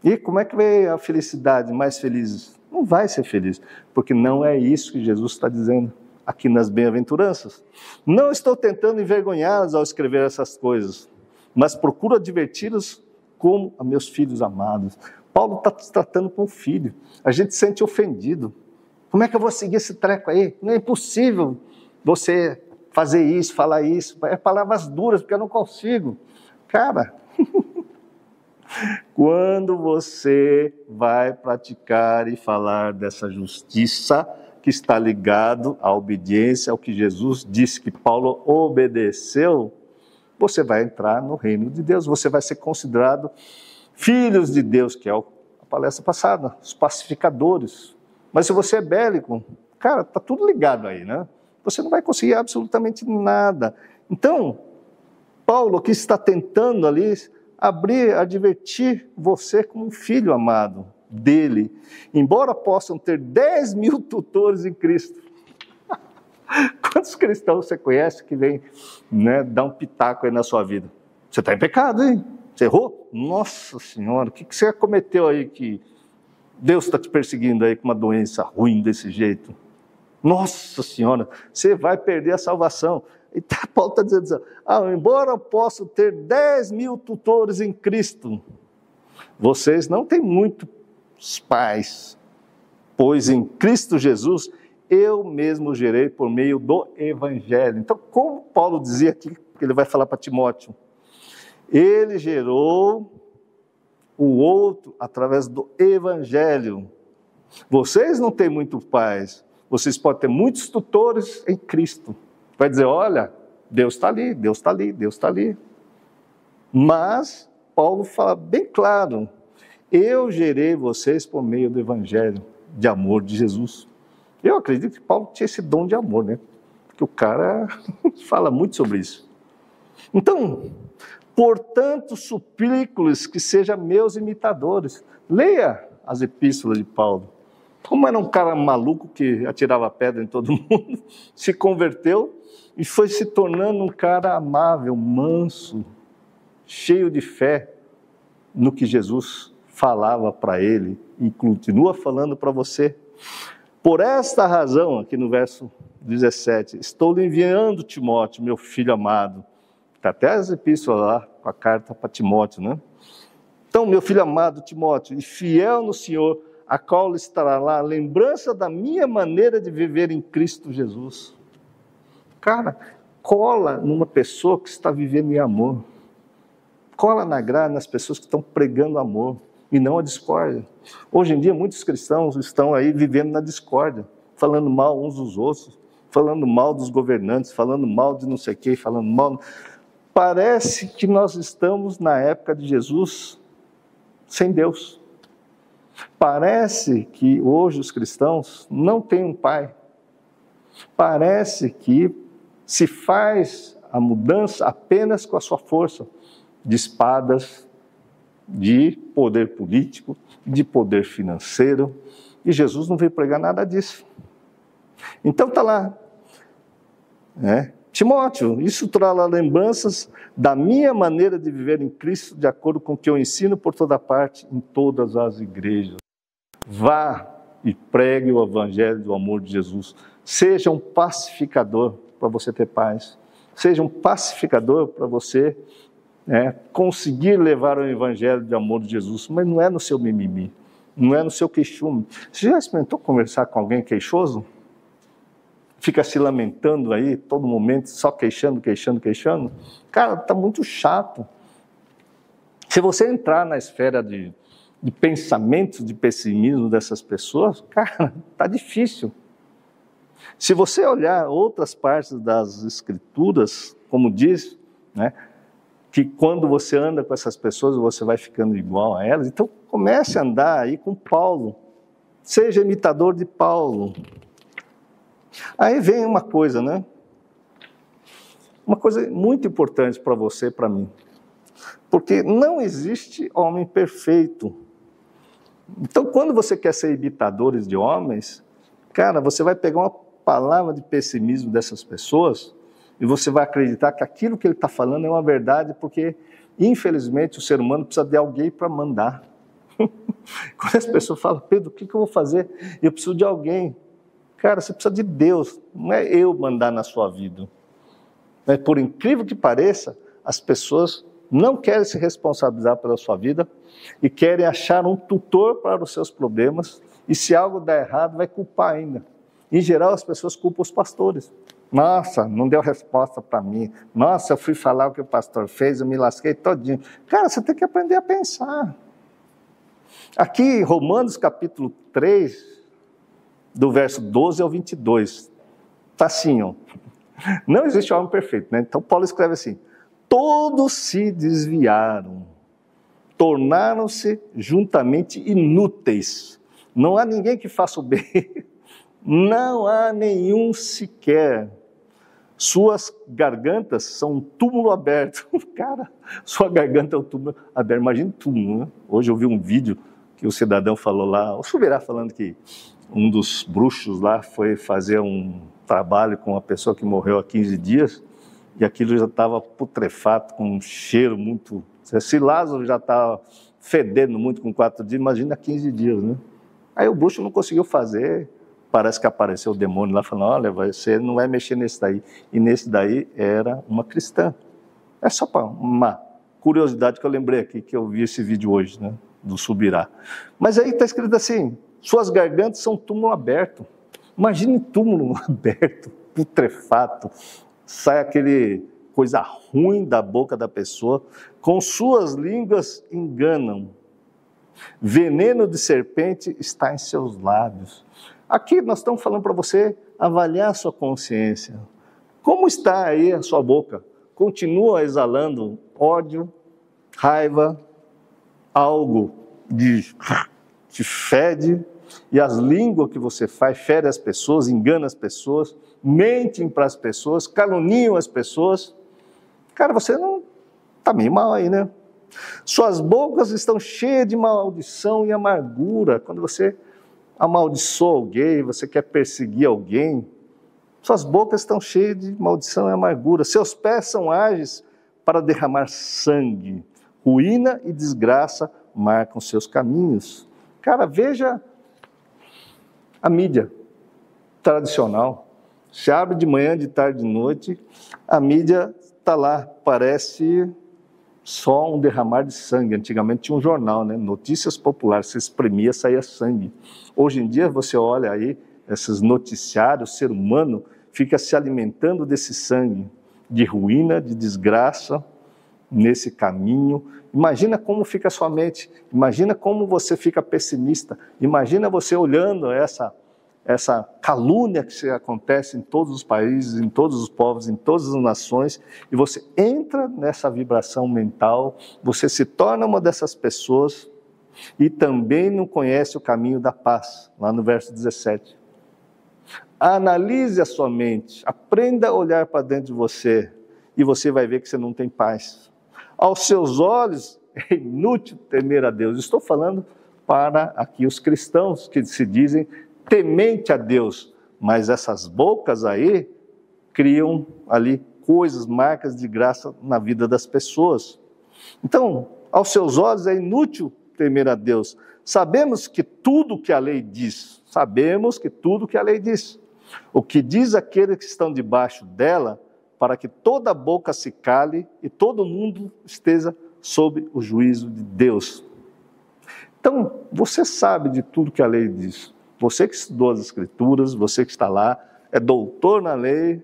E como é que vai a felicidade mais feliz? Não vai ser feliz, porque não é isso que Jesus está dizendo aqui nas bem-aventuranças. Não estou tentando envergonhá-los ao escrever essas coisas, mas procuro adverti-los como a meus filhos amados. Paulo está se tratando com o filho. A gente se sente ofendido. Como é que eu vou seguir esse treco aí? Não é impossível você fazer isso, falar isso. É palavras duras, porque eu não consigo. Cara, quando você vai praticar e falar dessa justiça que está ligado à obediência ao que Jesus disse que Paulo obedeceu, você vai entrar no reino de Deus, você vai ser considerado filhos de Deus, que é a palestra passada, os pacificadores. Mas se você é bélico, cara, tá tudo ligado aí, né? Você não vai conseguir absolutamente nada. Então, Paulo que está tentando ali abrir, advertir você como um filho amado dele, embora possam ter 10 mil tutores em Cristo. Quantos cristãos você conhece que vem né, dar um pitaco aí na sua vida? Você está em pecado, hein? Você errou? Nossa Senhora, o que, que você cometeu aí que Deus está te perseguindo aí com uma doença ruim desse jeito? Nossa Senhora, você vai perder a salvação. E tá, Paulo está dizendo assim, ah, embora eu possa ter 10 mil tutores em Cristo, vocês não têm muitos pais, pois em Cristo Jesus eu mesmo gerei por meio do Evangelho. Então, como Paulo dizia aqui, que ele vai falar para Timóteo, ele gerou o outro através do Evangelho. Vocês não têm muitos pais, vocês podem ter muitos tutores em Cristo. Vai dizer: olha, Deus está ali, Deus está ali, Deus está ali. Mas Paulo fala bem claro: eu gerei vocês por meio do Evangelho de amor de Jesus. Eu acredito que Paulo tinha esse dom de amor, né? Porque o cara fala muito sobre isso. Então, portanto, suplico-lhes que sejam meus imitadores. Leia as epístolas de Paulo. Como era um cara maluco que atirava pedra em todo mundo, se converteu e foi se tornando um cara amável, manso, cheio de fé no que Jesus falava para ele e continua falando para você. Por esta razão, aqui no verso 17, estou lhe enviando Timóteo, meu filho amado. Está até as epístolas lá, com a carta para Timóteo, né? Então, meu filho amado Timóteo, e fiel no Senhor, a qual estará lá a lembrança da minha maneira de viver em Cristo Jesus. Cara, cola numa pessoa que está vivendo em amor. Cola na graça nas pessoas que estão pregando amor e não a discórdia. Hoje em dia, muitos cristãos estão aí vivendo na discórdia, falando mal uns dos outros, falando mal dos governantes, falando mal de não sei quem, falando mal. Parece que nós estamos na época de Jesus sem Deus. Parece que hoje os cristãos não têm um pai. Parece que se faz a mudança apenas com a sua força de espadas, de poder político, de poder financeiro. E Jesus não veio pregar nada disso. Então está lá. Né? Timóteo, isso trará lembranças da minha maneira de viver em Cristo, de acordo com o que eu ensino por toda parte, em todas as igrejas. Vá e pregue o evangelho do amor de Jesus. Seja um pacificador para você ter paz. Seja um pacificador para você né, conseguir levar o evangelho de amor de Jesus, mas não é no seu mimimi, não é no seu queixume. Você já experimentou conversar com alguém queixoso? Fica se lamentando aí, todo momento, só queixando, queixando, queixando? Cara, está muito chato. Se você entrar na esfera de, de pensamentos de pessimismo dessas pessoas, cara, está difícil. Se você olhar outras partes das Escrituras, como diz, né, que quando você anda com essas pessoas você vai ficando igual a elas, então comece a andar aí com Paulo, seja imitador de Paulo. Aí vem uma coisa, né? Uma coisa muito importante para você e para mim, porque não existe homem perfeito. Então, quando você quer ser imitadores de homens, cara, você vai pegar uma palavra de pessimismo dessas pessoas e você vai acreditar que aquilo que ele está falando é uma verdade, porque, infelizmente, o ser humano precisa de alguém para mandar. Quando as pessoas falam, Pedro, o que, que eu vou fazer? Eu preciso de alguém. Cara, você precisa de Deus, não é eu mandar na sua vida. Por incrível que pareça, as pessoas não querem se responsabilizar pela sua vida e querem achar um tutor para os seus problemas, e se algo der errado, vai culpar ainda. Em geral, as pessoas culpam os pastores. Nossa, não deu resposta para mim. Nossa, eu fui falar o que o pastor fez, eu me lasquei todinho. Cara, você tem que aprender a pensar. Aqui, Romanos capítulo 3, do verso 12 ao 22, está assim, ó. Não existe homem perfeito, né? Então Paulo escreve assim: todos se desviaram, tornaram-se juntamente inúteis. Não há ninguém que faça o bem, não há nenhum sequer. Suas gargantas são um túmulo aberto. Cara, sua garganta é um túmulo aberto. Imagina túmulo, né? Hoje eu vi um vídeo que o cidadão falou lá, o Subirá falando que um dos bruxos lá foi fazer um trabalho com uma pessoa que morreu há 15 dias e aquilo já estava putrefato, com um cheiro muito. Se Lázaro já estava fedendo muito com quatro dias, imagina 15 dias, né? Aí o bruxo não conseguiu fazer, parece que apareceu o demônio lá falando: olha, você não vai mexer nesse daí. E nesse daí era uma cristã. É só para uma curiosidade que eu lembrei aqui, que eu vi esse vídeo hoje, né? Do Subirá. Mas aí está escrito assim: suas gargantas são túmulo aberto. Imagine túmulo aberto, putrefato, sai aquele coisa ruim da boca da pessoa, com suas línguas enganam. Veneno de serpente está em seus lábios. Aqui nós estamos falando para você avaliar a sua consciência. Como está aí a sua boca? Continua exalando ódio, raiva, algo de, de fede, e as línguas que você faz fere as pessoas, engana as pessoas, mentem para as pessoas, caluniam as pessoas. Cara, você não está meio mal aí, né? Suas bocas estão cheias de maldição e amargura. Quando você amaldiçoa alguém, você quer perseguir alguém, suas bocas estão cheias de maldição e amargura. Seus pés são ágeis para derramar sangue. Ruína e desgraça marcam seus caminhos. Cara, veja a mídia tradicional. Se abre de manhã, de tarde, de noite, a mídia está lá, parece só um derramar de sangue. Antigamente tinha um jornal, né? Notícias populares, se exprimia, saía sangue. Hoje em dia você olha aí esses noticiários, o ser humano fica se alimentando desse sangue, de ruína, de desgraça, nesse caminho. Imagina como fica a sua mente, imagina como você fica pessimista, imagina você olhando essa essa calúnia que acontece em todos os países, em todos os povos, em todas as nações, e você entra nessa vibração mental, você se torna uma dessas pessoas e também não conhece o caminho da paz, lá no verso 17. Analise a sua mente, aprenda a olhar para dentro de você e você vai ver que você não tem paz. Aos seus olhos é inútil temer a Deus. Estou falando para aqui os cristãos que se dizem temente a Deus, mas essas bocas aí criam ali coisas, marcas de graça na vida das pessoas. Então, aos seus olhos é inútil temer a Deus. Sabemos que tudo que a lei diz, sabemos que tudo que a lei diz. O que diz aqueles que estão debaixo dela, para que toda boca se cale e todo mundo esteja sob o juízo de Deus. Então, você sabe de tudo que a lei diz. Você que estudou as Escrituras, você que está lá, é doutor na lei,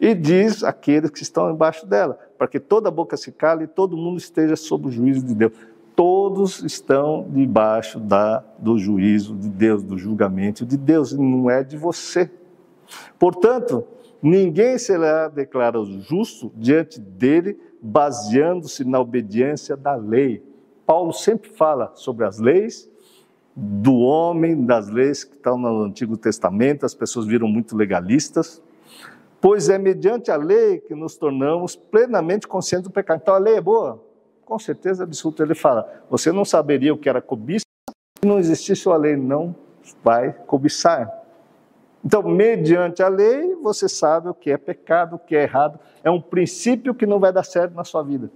e diz aqueles que estão embaixo dela, para que toda boca se cale e todo mundo esteja sob o juízo de Deus. Todos estão debaixo da, do juízo de Deus, do julgamento de Deus, e não é de você. Portanto, ninguém será declarado justo diante dele, baseando-se na obediência da lei. Paulo sempre fala sobre as leis do homem, das leis que estão no Antigo Testamento, as pessoas viram muito legalistas, pois é mediante a lei que nos tornamos plenamente conscientes do pecado. Então a lei é boa? Com certeza absoluta. Ele fala: você não saberia o que era cobiça se não existisse a lei, não vai cobiçar. Então, mediante a lei, você sabe o que é pecado, o que é errado. É um princípio que não vai dar certo na sua vida.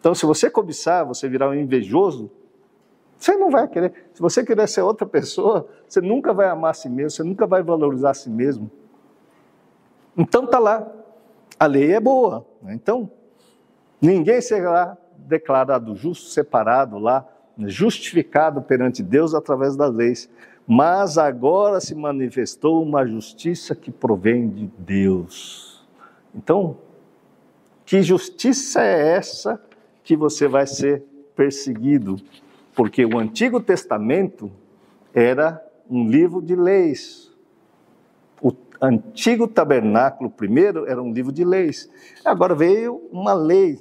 Então, se você cobiçar, você virar um invejoso, você não vai querer. Se você querer ser outra pessoa, você nunca vai amar a si mesmo, você nunca vai valorizar a si mesmo. Então tá lá. A lei é boa. Né? Então, ninguém será declarado justo, separado lá, justificado perante Deus através das leis. Mas agora se manifestou uma justiça que provém de Deus. Então, que justiça é essa que você vai ser perseguido? Porque o Antigo Testamento era um livro de leis. O antigo tabernáculo, primeiro, era um livro de leis. Agora veio uma lei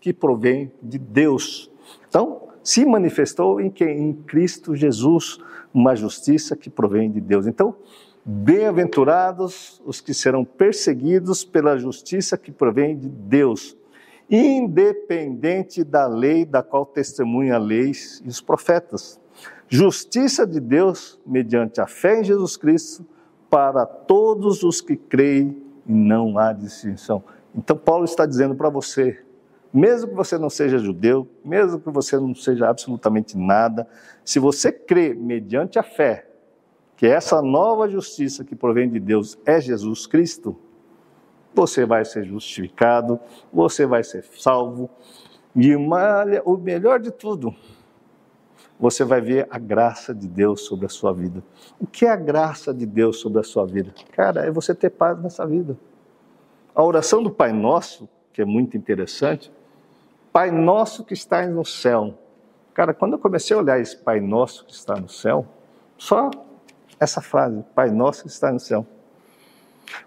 que provém de Deus. Então, se manifestou em quem? Em Cristo Jesus, uma justiça que provém de Deus. Então, bem-aventurados os que serão perseguidos pela justiça que provém de Deus, independente da lei da qual testemunha a lei e os profetas. Justiça de Deus mediante a fé em Jesus Cristo para todos os que creem e não há distinção. Então, Paulo está dizendo para você, mesmo que você não seja judeu, mesmo que você não seja absolutamente nada, se você crê mediante a fé que essa nova justiça que provém de Deus é Jesus Cristo, você vai ser justificado, você vai ser salvo, e o melhor de tudo, você vai ver a graça de Deus sobre a sua vida. O que é a graça de Deus sobre a sua vida? Cara, é você ter paz nessa vida. A oração do Pai Nosso, que é muito interessante, Pai Nosso que está no céu. Cara, quando eu comecei a olhar esse Pai Nosso que está no céu, só essa frase, Pai Nosso que está no céu.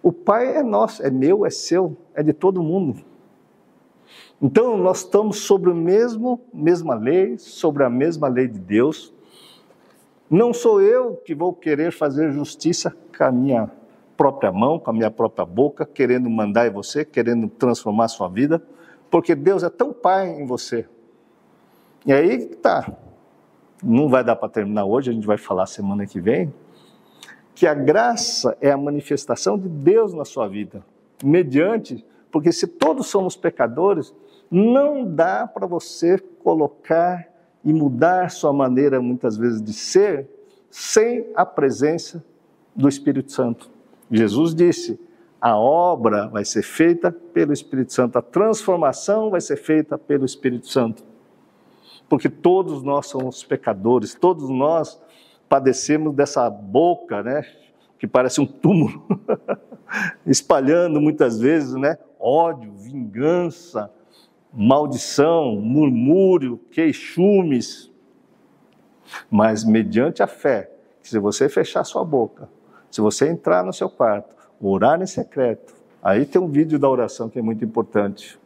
O Pai é nosso, é meu, é seu, é de todo mundo. Então nós estamos sobre a mesmo, mesma lei, sobre a mesma lei de Deus. Não sou eu que vou querer fazer justiça com a minha própria mão, com a minha própria boca, querendo mandar em você, querendo transformar a sua vida, porque Deus é tão pai em você. E aí tá. Não vai dar para terminar hoje, a gente vai falar semana que vem, que a graça é a manifestação de Deus na sua vida, mediante, porque se todos somos pecadores, não dá para você colocar e mudar sua maneira muitas vezes de ser sem a presença do Espírito Santo. Jesus disse: a obra vai ser feita pelo Espírito Santo, a transformação vai ser feita pelo Espírito Santo. Porque todos nós somos pecadores, todos nós padecemos dessa boca, né, que parece um túmulo, espalhando muitas vezes, né, ódio, vingança, maldição, murmúrio, queixumes. Mas mediante a fé, se você fechar sua boca, se você entrar no seu quarto, orar em secreto, aí tem um vídeo da oração que é muito importante.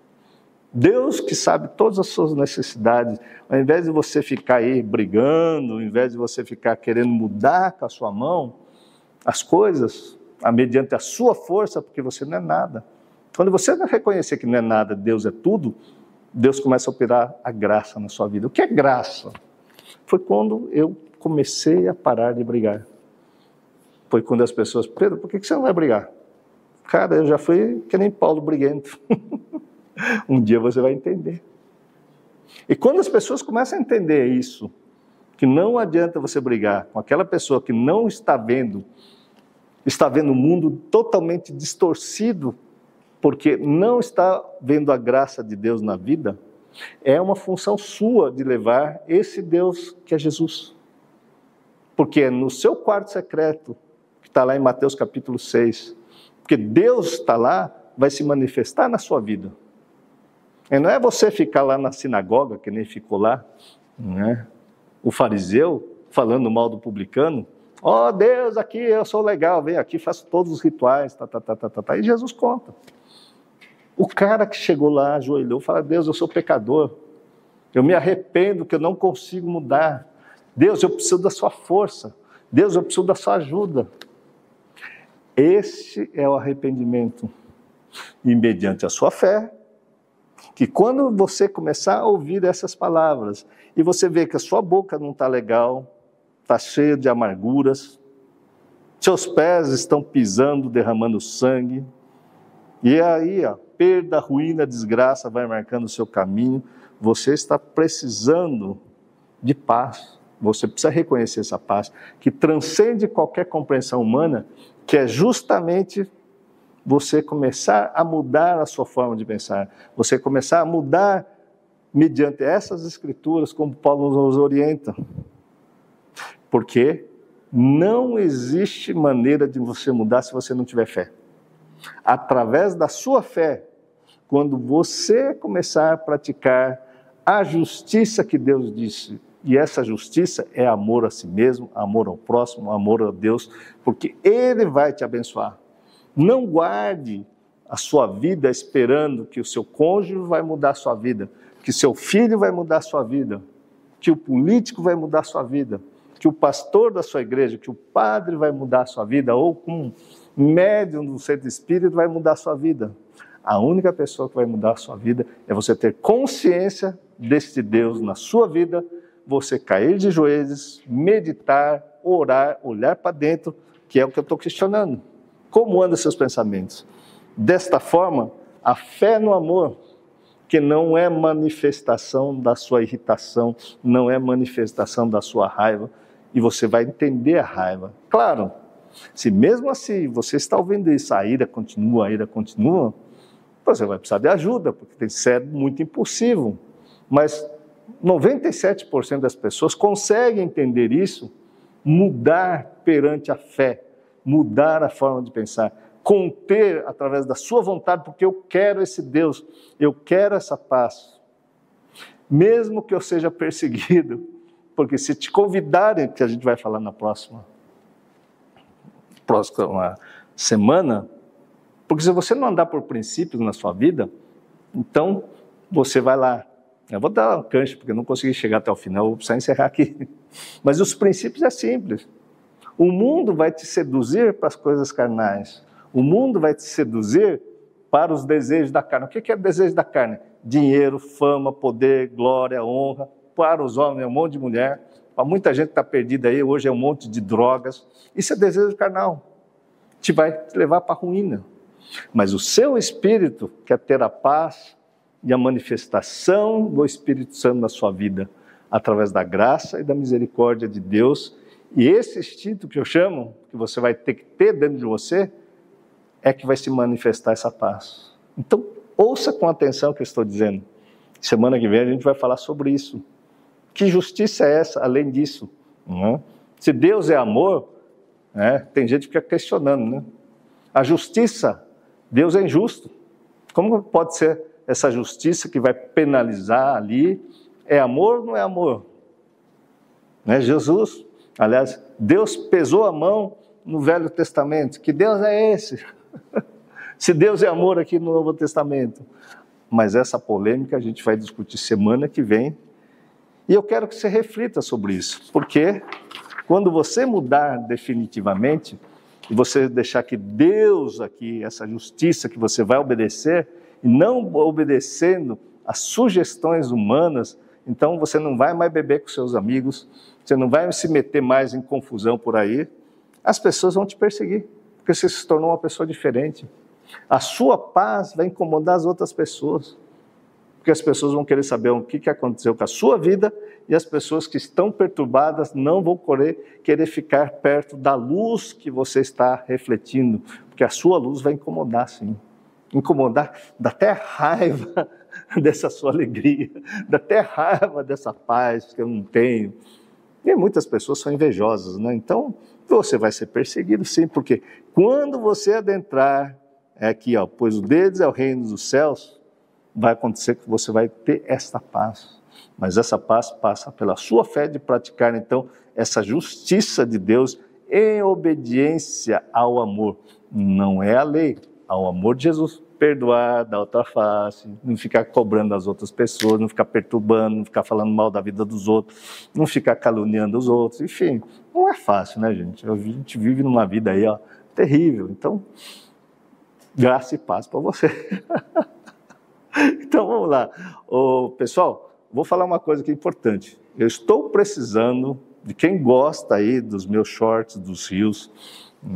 Deus que sabe todas as suas necessidades, ao invés de você ficar aí brigando, ao invés de você ficar querendo mudar com a sua mão as coisas, a mediante a sua força, porque você não é nada. Quando você reconhecer que não é nada, Deus é tudo, Deus começa a operar a graça na sua vida. O que é graça? Foi quando eu comecei a parar de brigar. Foi quando as pessoas, Pedro, por que você não vai brigar? Cara, eu já fui que nem Paulo briguento. Um dia você vai entender. E quando as pessoas começam a entender isso, que não adianta você brigar com aquela pessoa que não está vendo, está vendo o mundo totalmente distorcido, porque não está vendo a graça de Deus na vida, é uma função sua de levar esse Deus que é Jesus. Porque é no seu quarto secreto, está lá em Mateus capítulo 6, porque Deus está lá, vai se manifestar na sua vida. E não é você ficar lá na sinagoga, que nem ficou lá, né? o fariseu falando mal do publicano. Ó oh, Deus, aqui eu sou legal, vem aqui, faço todos os rituais, tá, tá, tá, tá, tá, tá. E Jesus conta. O cara que chegou lá, ajoelhou, fala: Deus, eu sou pecador, eu me arrependo que eu não consigo mudar. Deus, eu preciso da sua força. Deus, eu preciso da sua ajuda. Este é o arrependimento. E mediante a sua fé, que quando você começar a ouvir essas palavras e você vê que a sua boca não está legal, está cheia de amarguras, seus pés estão pisando, derramando sangue, e aí, ó, perda, ruína, desgraça vai marcando o seu caminho, você está precisando de paz. Você precisa reconhecer essa paz que transcende qualquer compreensão humana, que é justamente você começar a mudar a sua forma de pensar, você começar a mudar mediante essas escrituras, como Paulo nos orienta. Porque não existe maneira de você mudar se você não tiver fé. Através da sua fé, quando você começar a praticar a justiça que Deus disse, E essa justiça é amor a si mesmo, amor ao próximo, amor a Deus, porque Ele vai te abençoar. Não guarde a sua vida esperando que o seu cônjuge vai mudar a sua vida, que seu filho vai mudar a sua vida, que o político vai mudar a sua vida, que o pastor da sua igreja, que o padre vai mudar a sua vida, ou com um médium do centro espírita vai mudar a sua vida. A única pessoa que vai mudar a sua vida é você ter consciência deste Deus na sua vida você cair de joelhos, meditar, orar, olhar para dentro, que é o que eu estou questionando. Como andam seus pensamentos? Desta forma, a fé no amor, que não é manifestação da sua irritação, não é manifestação da sua raiva, e você vai entender a raiva. Claro, se mesmo assim você está ouvindo isso, a ira continua, a ira continua, você vai precisar de ajuda, porque tem ser muito impulsivo. Mas 97% das pessoas conseguem entender isso, mudar perante a fé, mudar a forma de pensar, conter através da sua vontade, porque eu quero esse Deus, eu quero essa paz. Mesmo que eu seja perseguido, porque se te convidarem, que a gente vai falar na próxima, próxima semana, porque se você não andar por princípios na sua vida, então você vai lá, eu vou dar um cancho, porque eu não consegui chegar até o final, vou precisar encerrar aqui. Mas os princípios é simples. O mundo vai te seduzir para as coisas carnais. O mundo vai te seduzir para os desejos da carne. O que é desejo da carne? Dinheiro, fama, poder, glória, honra. Para os homens é um monte de mulher. Para muita gente que está perdida aí, hoje é um monte de drogas. Isso é desejo carnal. Te vai te levar para a ruína. Mas o seu espírito quer ter a paz, e a manifestação do Espírito Santo na sua vida, através da graça e da misericórdia de Deus. E esse instinto que eu chamo, que você vai ter que ter dentro de você, é que vai se manifestar essa paz. Então, ouça com atenção o que eu estou dizendo. Semana que vem a gente vai falar sobre isso. Que justiça é essa, além disso? É? Se Deus é amor, é, tem gente que fica questionando, né? A justiça, Deus é injusto. Como pode ser essa justiça que vai penalizar ali. É amor ou não é amor? Né? Jesus, aliás, Deus pesou a mão no Velho Testamento. Que Deus é esse? Se Deus é amor aqui no Novo Testamento. Mas essa polêmica a gente vai discutir semana que vem. E eu quero que você reflita sobre isso, porque quando você mudar definitivamente, e você deixar que Deus aqui, essa justiça que você vai obedecer, e não obedecendo às sugestões humanas, então você não vai mais beber com seus amigos, você não vai se meter mais em confusão por aí, as pessoas vão te perseguir, porque você se tornou uma pessoa diferente. A sua paz vai incomodar as outras pessoas, porque as pessoas vão querer saber o que aconteceu com a sua vida e as pessoas que estão perturbadas não vão querer, querer ficar perto da luz que você está refletindo, porque a sua luz vai incomodar, sim incomodar, dá até raiva dessa sua alegria, dá até raiva dessa paz que eu não tenho. E muitas pessoas são invejosas, né? Então, você vai ser perseguido sim, porque quando você adentrar, é aqui, ó, pois o deles é o reino dos céus, vai acontecer que você vai ter esta paz. Mas essa paz passa pela sua fé de praticar, então, essa justiça de Deus em obediência ao amor. Não é a lei, ao amor de Jesus, perdoar, dar outra face, não ficar cobrando das outras pessoas, não ficar perturbando, não ficar falando mal da vida dos outros, não ficar caluniando os outros, enfim, não é fácil, né, gente? A gente vive numa vida aí, ó, terrível. Então, graça e paz para você. então, vamos lá. Ô, pessoal, vou falar uma coisa que é importante. Eu estou precisando de quem gosta aí dos meus shorts, dos rios?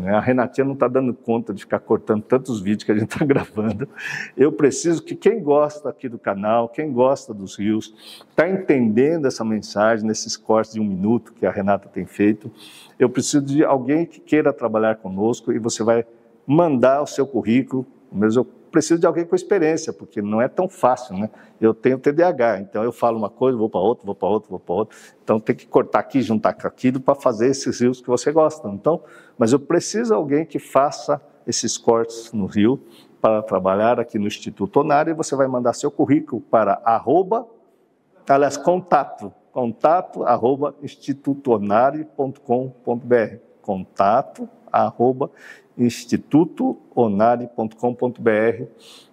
A Renatinha não está dando conta de ficar cortando tantos vídeos que a gente está gravando. Eu preciso que quem gosta aqui do canal, quem gosta dos rios, está entendendo essa mensagem nesses cortes de um minuto que a Renata tem feito. Eu preciso de alguém que queira trabalhar conosco e você vai mandar o seu currículo. Mas eu preciso de alguém com experiência, porque não é tão fácil, né? Eu tenho TDAH, então eu falo uma coisa, vou para outra, vou para outra, vou para outra. Então tem que cortar aqui, juntar com aquilo para fazer esses rios que você gosta. Então, mas eu preciso de alguém que faça esses cortes no rio para trabalhar aqui no Instituto Onário e você vai mandar seu currículo para arroba, aliás, contato, contato arroba. Contato arroba institutoonari.com.br.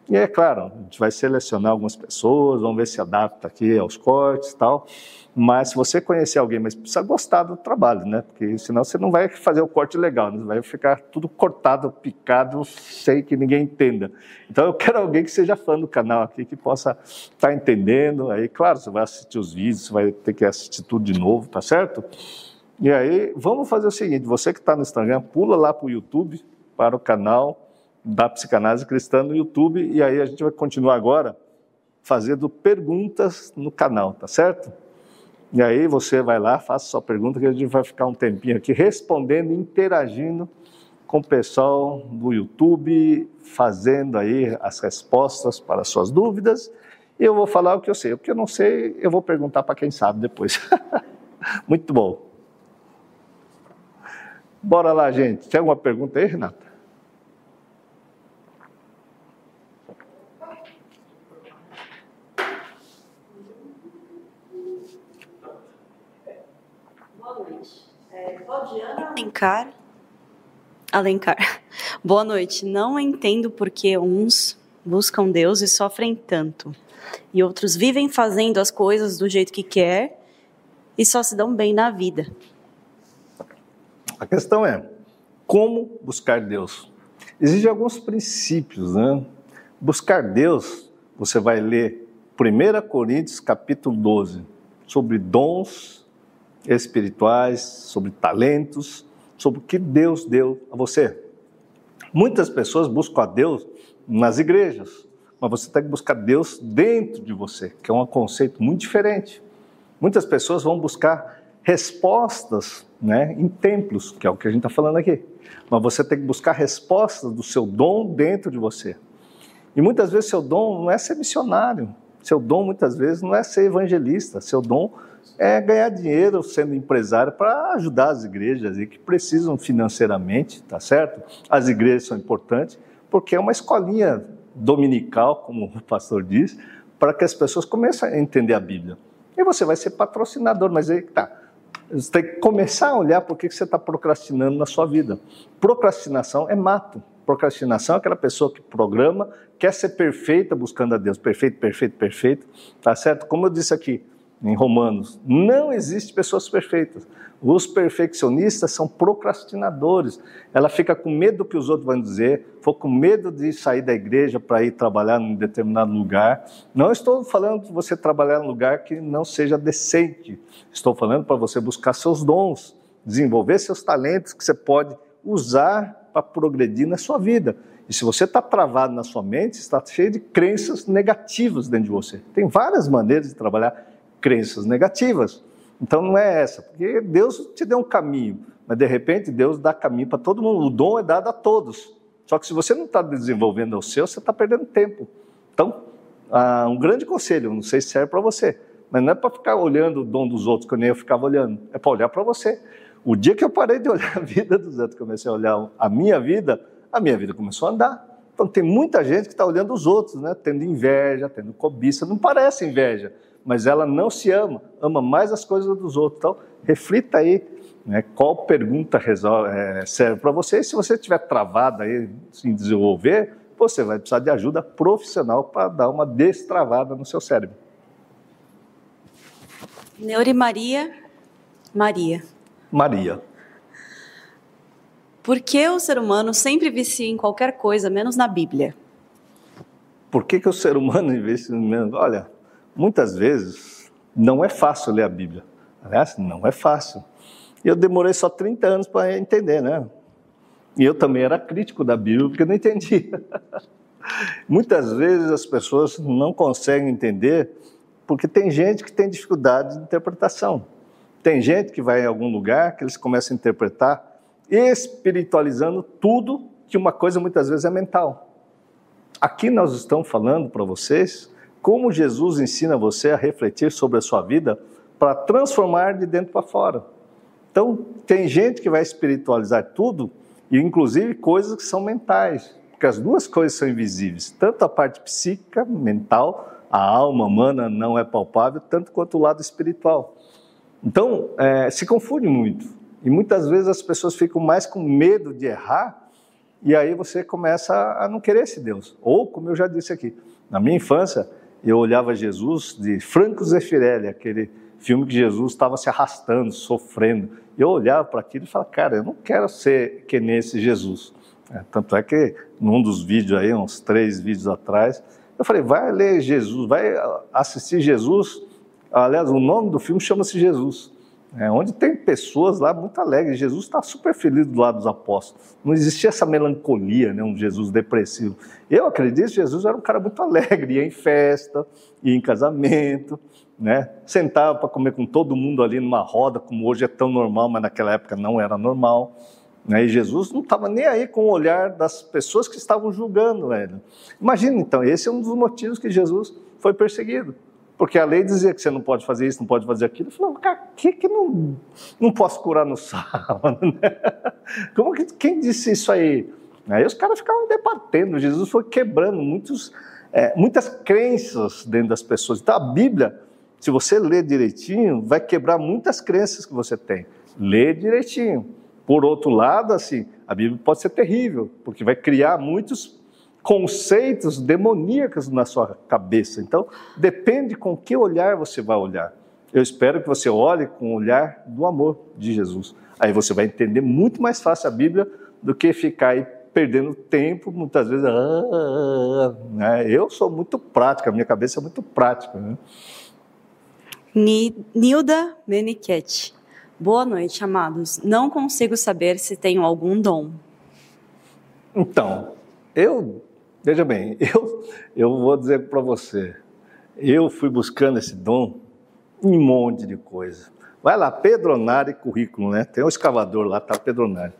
E é claro, a gente vai selecionar algumas pessoas, vamos ver se adapta aqui aos cortes e tal. Mas se você conhecer alguém, mas precisa gostar do trabalho, né? Porque senão você não vai fazer o corte legal, né? vai ficar tudo cortado, picado, sem que ninguém entenda. Então eu quero alguém que seja fã do canal aqui, que possa estar tá entendendo. Aí, claro, você vai assistir os vídeos, você vai ter que assistir tudo de novo, tá certo? E aí, vamos fazer o seguinte: você que está no Instagram, pula lá para o YouTube, para o canal da Psicanálise Cristã no YouTube, e aí a gente vai continuar agora fazendo perguntas no canal, tá certo? E aí você vai lá, faça sua pergunta, que a gente vai ficar um tempinho aqui respondendo, interagindo com o pessoal do YouTube, fazendo aí as respostas para as suas dúvidas. E eu vou falar o que eu sei. O que eu não sei, eu vou perguntar para quem sabe depois. Muito bom. Bora lá, gente. Tem alguma pergunta aí, Alencar. Alencar. Boa noite. Não entendo por que uns buscam Deus e sofrem tanto, e outros vivem fazendo as coisas do jeito que quer e só se dão bem na vida. A questão é como buscar Deus. Existem alguns princípios, né? Buscar Deus, você vai ler 1 Coríntios capítulo 12, sobre dons espirituais, sobre talentos, sobre o que Deus deu a você. Muitas pessoas buscam a Deus nas igrejas, mas você tem que buscar Deus dentro de você, que é um conceito muito diferente. Muitas pessoas vão buscar respostas né, em templos, que é o que a gente está falando aqui. Mas você tem que buscar respostas do seu dom dentro de você. E muitas vezes seu dom não é ser missionário, seu dom muitas vezes não é ser evangelista, seu dom é ganhar dinheiro sendo empresário para ajudar as igrejas e que precisam financeiramente, tá certo? As igrejas são importantes porque é uma escolinha dominical, como o pastor diz, para que as pessoas comecem a entender a Bíblia. E você vai ser patrocinador, mas aí tá. Você tem que começar a olhar por que você está procrastinando na sua vida. Procrastinação é mato. Procrastinação é aquela pessoa que programa, quer ser perfeita buscando a Deus. Perfeito, perfeito, perfeito. Tá certo? Como eu disse aqui, em Romanos. Não existe pessoas perfeitas. Os perfeccionistas são procrastinadores. Ela fica com medo do que os outros vão dizer, ficou com medo de sair da igreja para ir trabalhar em determinado lugar. Não estou falando de você trabalhar em um lugar que não seja decente. Estou falando para você buscar seus dons, desenvolver seus talentos que você pode usar para progredir na sua vida. E se você está travado na sua mente, está cheio de crenças negativas dentro de você. Tem várias maneiras de trabalhar crenças negativas. Então não é essa, porque Deus te deu um caminho, mas de repente Deus dá caminho para todo mundo. O dom é dado a todos. Só que se você não está desenvolvendo o seu, você está perdendo tempo. Então, ah, um grande conselho, não sei se serve para você, mas não é para ficar olhando o dom dos outros, que nem eu ficava olhando, é para olhar para você. O dia que eu parei de olhar a vida dos outros, comecei a olhar a minha vida, a minha vida começou a andar. Então tem muita gente que está olhando os outros, né? tendo inveja, tendo cobiça, não parece inveja, mas ela não se ama, ama mais as coisas dos outros. Então, reflita aí né, qual pergunta resolve, é, serve para você. E se você estiver travado aí em desenvolver, você vai precisar de ajuda profissional para dar uma destravada no seu cérebro. Neuri Maria, Maria. Maria. Por que o ser humano sempre vicia em qualquer coisa, menos na Bíblia? Por que, que o ser humano investe menos? Olha, muitas vezes não é fácil ler a Bíblia. Aliás, não é fácil. Eu demorei só 30 anos para entender, né? E eu também era crítico da Bíblia porque eu não entendia. Muitas vezes as pessoas não conseguem entender porque tem gente que tem dificuldade de interpretação. Tem gente que vai em algum lugar que eles começam a interpretar espiritualizando tudo que uma coisa muitas vezes é mental. Aqui nós estamos falando para vocês como Jesus ensina você a refletir sobre a sua vida para transformar de dentro para fora. Então, tem gente que vai espiritualizar tudo, e inclusive coisas que são mentais, porque as duas coisas são invisíveis, tanto a parte psíquica, mental, a alma humana não é palpável tanto quanto o lado espiritual. Então, é, se confunde muito. E muitas vezes as pessoas ficam mais com medo de errar, e aí você começa a não querer esse Deus. Ou, como eu já disse aqui, na minha infância, eu olhava Jesus de Franco Zeffirelli, aquele filme que Jesus estava se arrastando, sofrendo. Eu olhava para aquilo e falava, cara, eu não quero ser que nem esse Jesus. É, tanto é que num dos vídeos aí, uns três vídeos atrás, eu falei, vai ler Jesus, vai assistir Jesus. Aliás, o nome do filme chama-se Jesus. É, onde tem pessoas lá muito alegres. Jesus está super feliz do lado dos apóstolos. Não existia essa melancolia, né, um Jesus depressivo. Eu acredito que Jesus era um cara muito alegre, ia em festa, ia em casamento, né, sentava para comer com todo mundo ali numa roda, como hoje é tão normal, mas naquela época não era normal. Né? E Jesus não estava nem aí com o olhar das pessoas que estavam julgando ele. Imagina então, esse é um dos motivos que Jesus foi perseguido. Porque a lei dizia que você não pode fazer isso, não pode fazer aquilo. Ele falou, cara, que que não, não posso curar no sábado? Né? Como que, quem disse isso aí? Aí os caras ficavam debatendo, Jesus foi quebrando muitos, é, muitas crenças dentro das pessoas. Então a Bíblia, se você ler direitinho, vai quebrar muitas crenças que você tem. Lê direitinho. Por outro lado, assim, a Bíblia pode ser terrível, porque vai criar muitos conceitos demoníacos na sua cabeça. Então, depende com que olhar você vai olhar. Eu espero que você olhe com o olhar do amor de Jesus. Aí você vai entender muito mais fácil a Bíblia do que ficar aí perdendo tempo, muitas vezes. Ah, né? Eu sou muito prática, a minha cabeça é muito prática. Né? Nilda Menichetti. Boa noite, amados. Não consigo saber se tenho algum dom. Então, eu, veja bem, eu, eu vou dizer para você, eu fui buscando esse dom em um monte de coisa. Vai lá, Pedronari Currículo, né? Tem um escavador lá, tá Pedronari.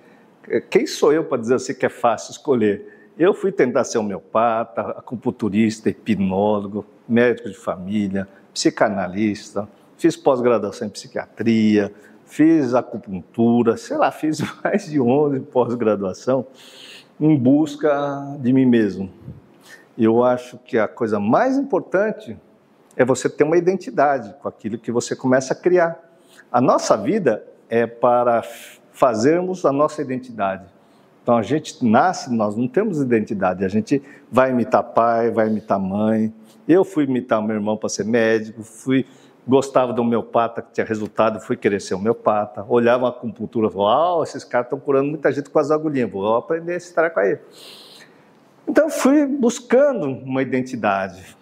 Quem sou eu para dizer assim que é fácil escolher? Eu fui tentar ser homeopata, acupunturista, hipnólogo, médico de família, psicanalista, fiz pós-graduação em psiquiatria, fiz acupuntura, sei lá, fiz mais de 11 pós-graduação em busca de mim mesmo. Eu acho que a coisa mais importante é você ter uma identidade com aquilo que você começa a criar. A nossa vida é para fazermos a nossa identidade. Então a gente nasce, nós não temos identidade, a gente vai imitar pai, vai imitar mãe. Eu fui imitar meu irmão para ser médico, fui gostava do homeopata que tinha resultado, fui querer ser homeopata, olhava a acupuntura, falava, esses caras estão curando muita gente com as agulhinhas, vou aprender esse treco aí. Então fui buscando uma identidade,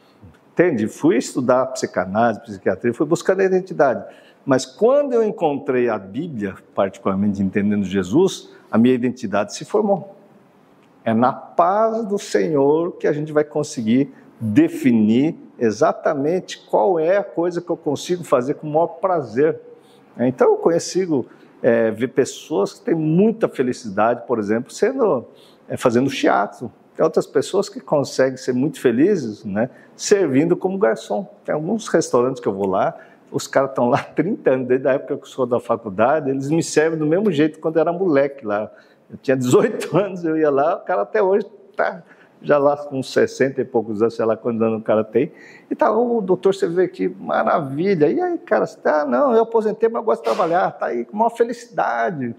entende? Fui estudar psicanálise, psiquiatria, fui buscando a identidade. Mas quando eu encontrei a Bíblia, particularmente entendendo Jesus, a minha identidade se formou. É na paz do Senhor que a gente vai conseguir definir exatamente qual é a coisa que eu consigo fazer com o maior prazer. Então eu consigo é, ver pessoas que têm muita felicidade, por exemplo, sendo é, fazendo teatro. Tem outras pessoas que conseguem ser muito felizes, né, servindo como garçom. Tem alguns restaurantes que eu vou lá, os caras estão lá 30 anos, desde a época que eu sou da faculdade, eles me servem do mesmo jeito quando eu era moleque lá. Eu tinha 18 anos, eu ia lá, o cara até hoje está já lá com 60 e poucos anos, sei lá quantos anos o cara tem, e tá, o doutor, você vê que maravilha, e aí, cara, você tá, não, eu aposentei, mas gosto de trabalhar, tá aí com uma felicidade.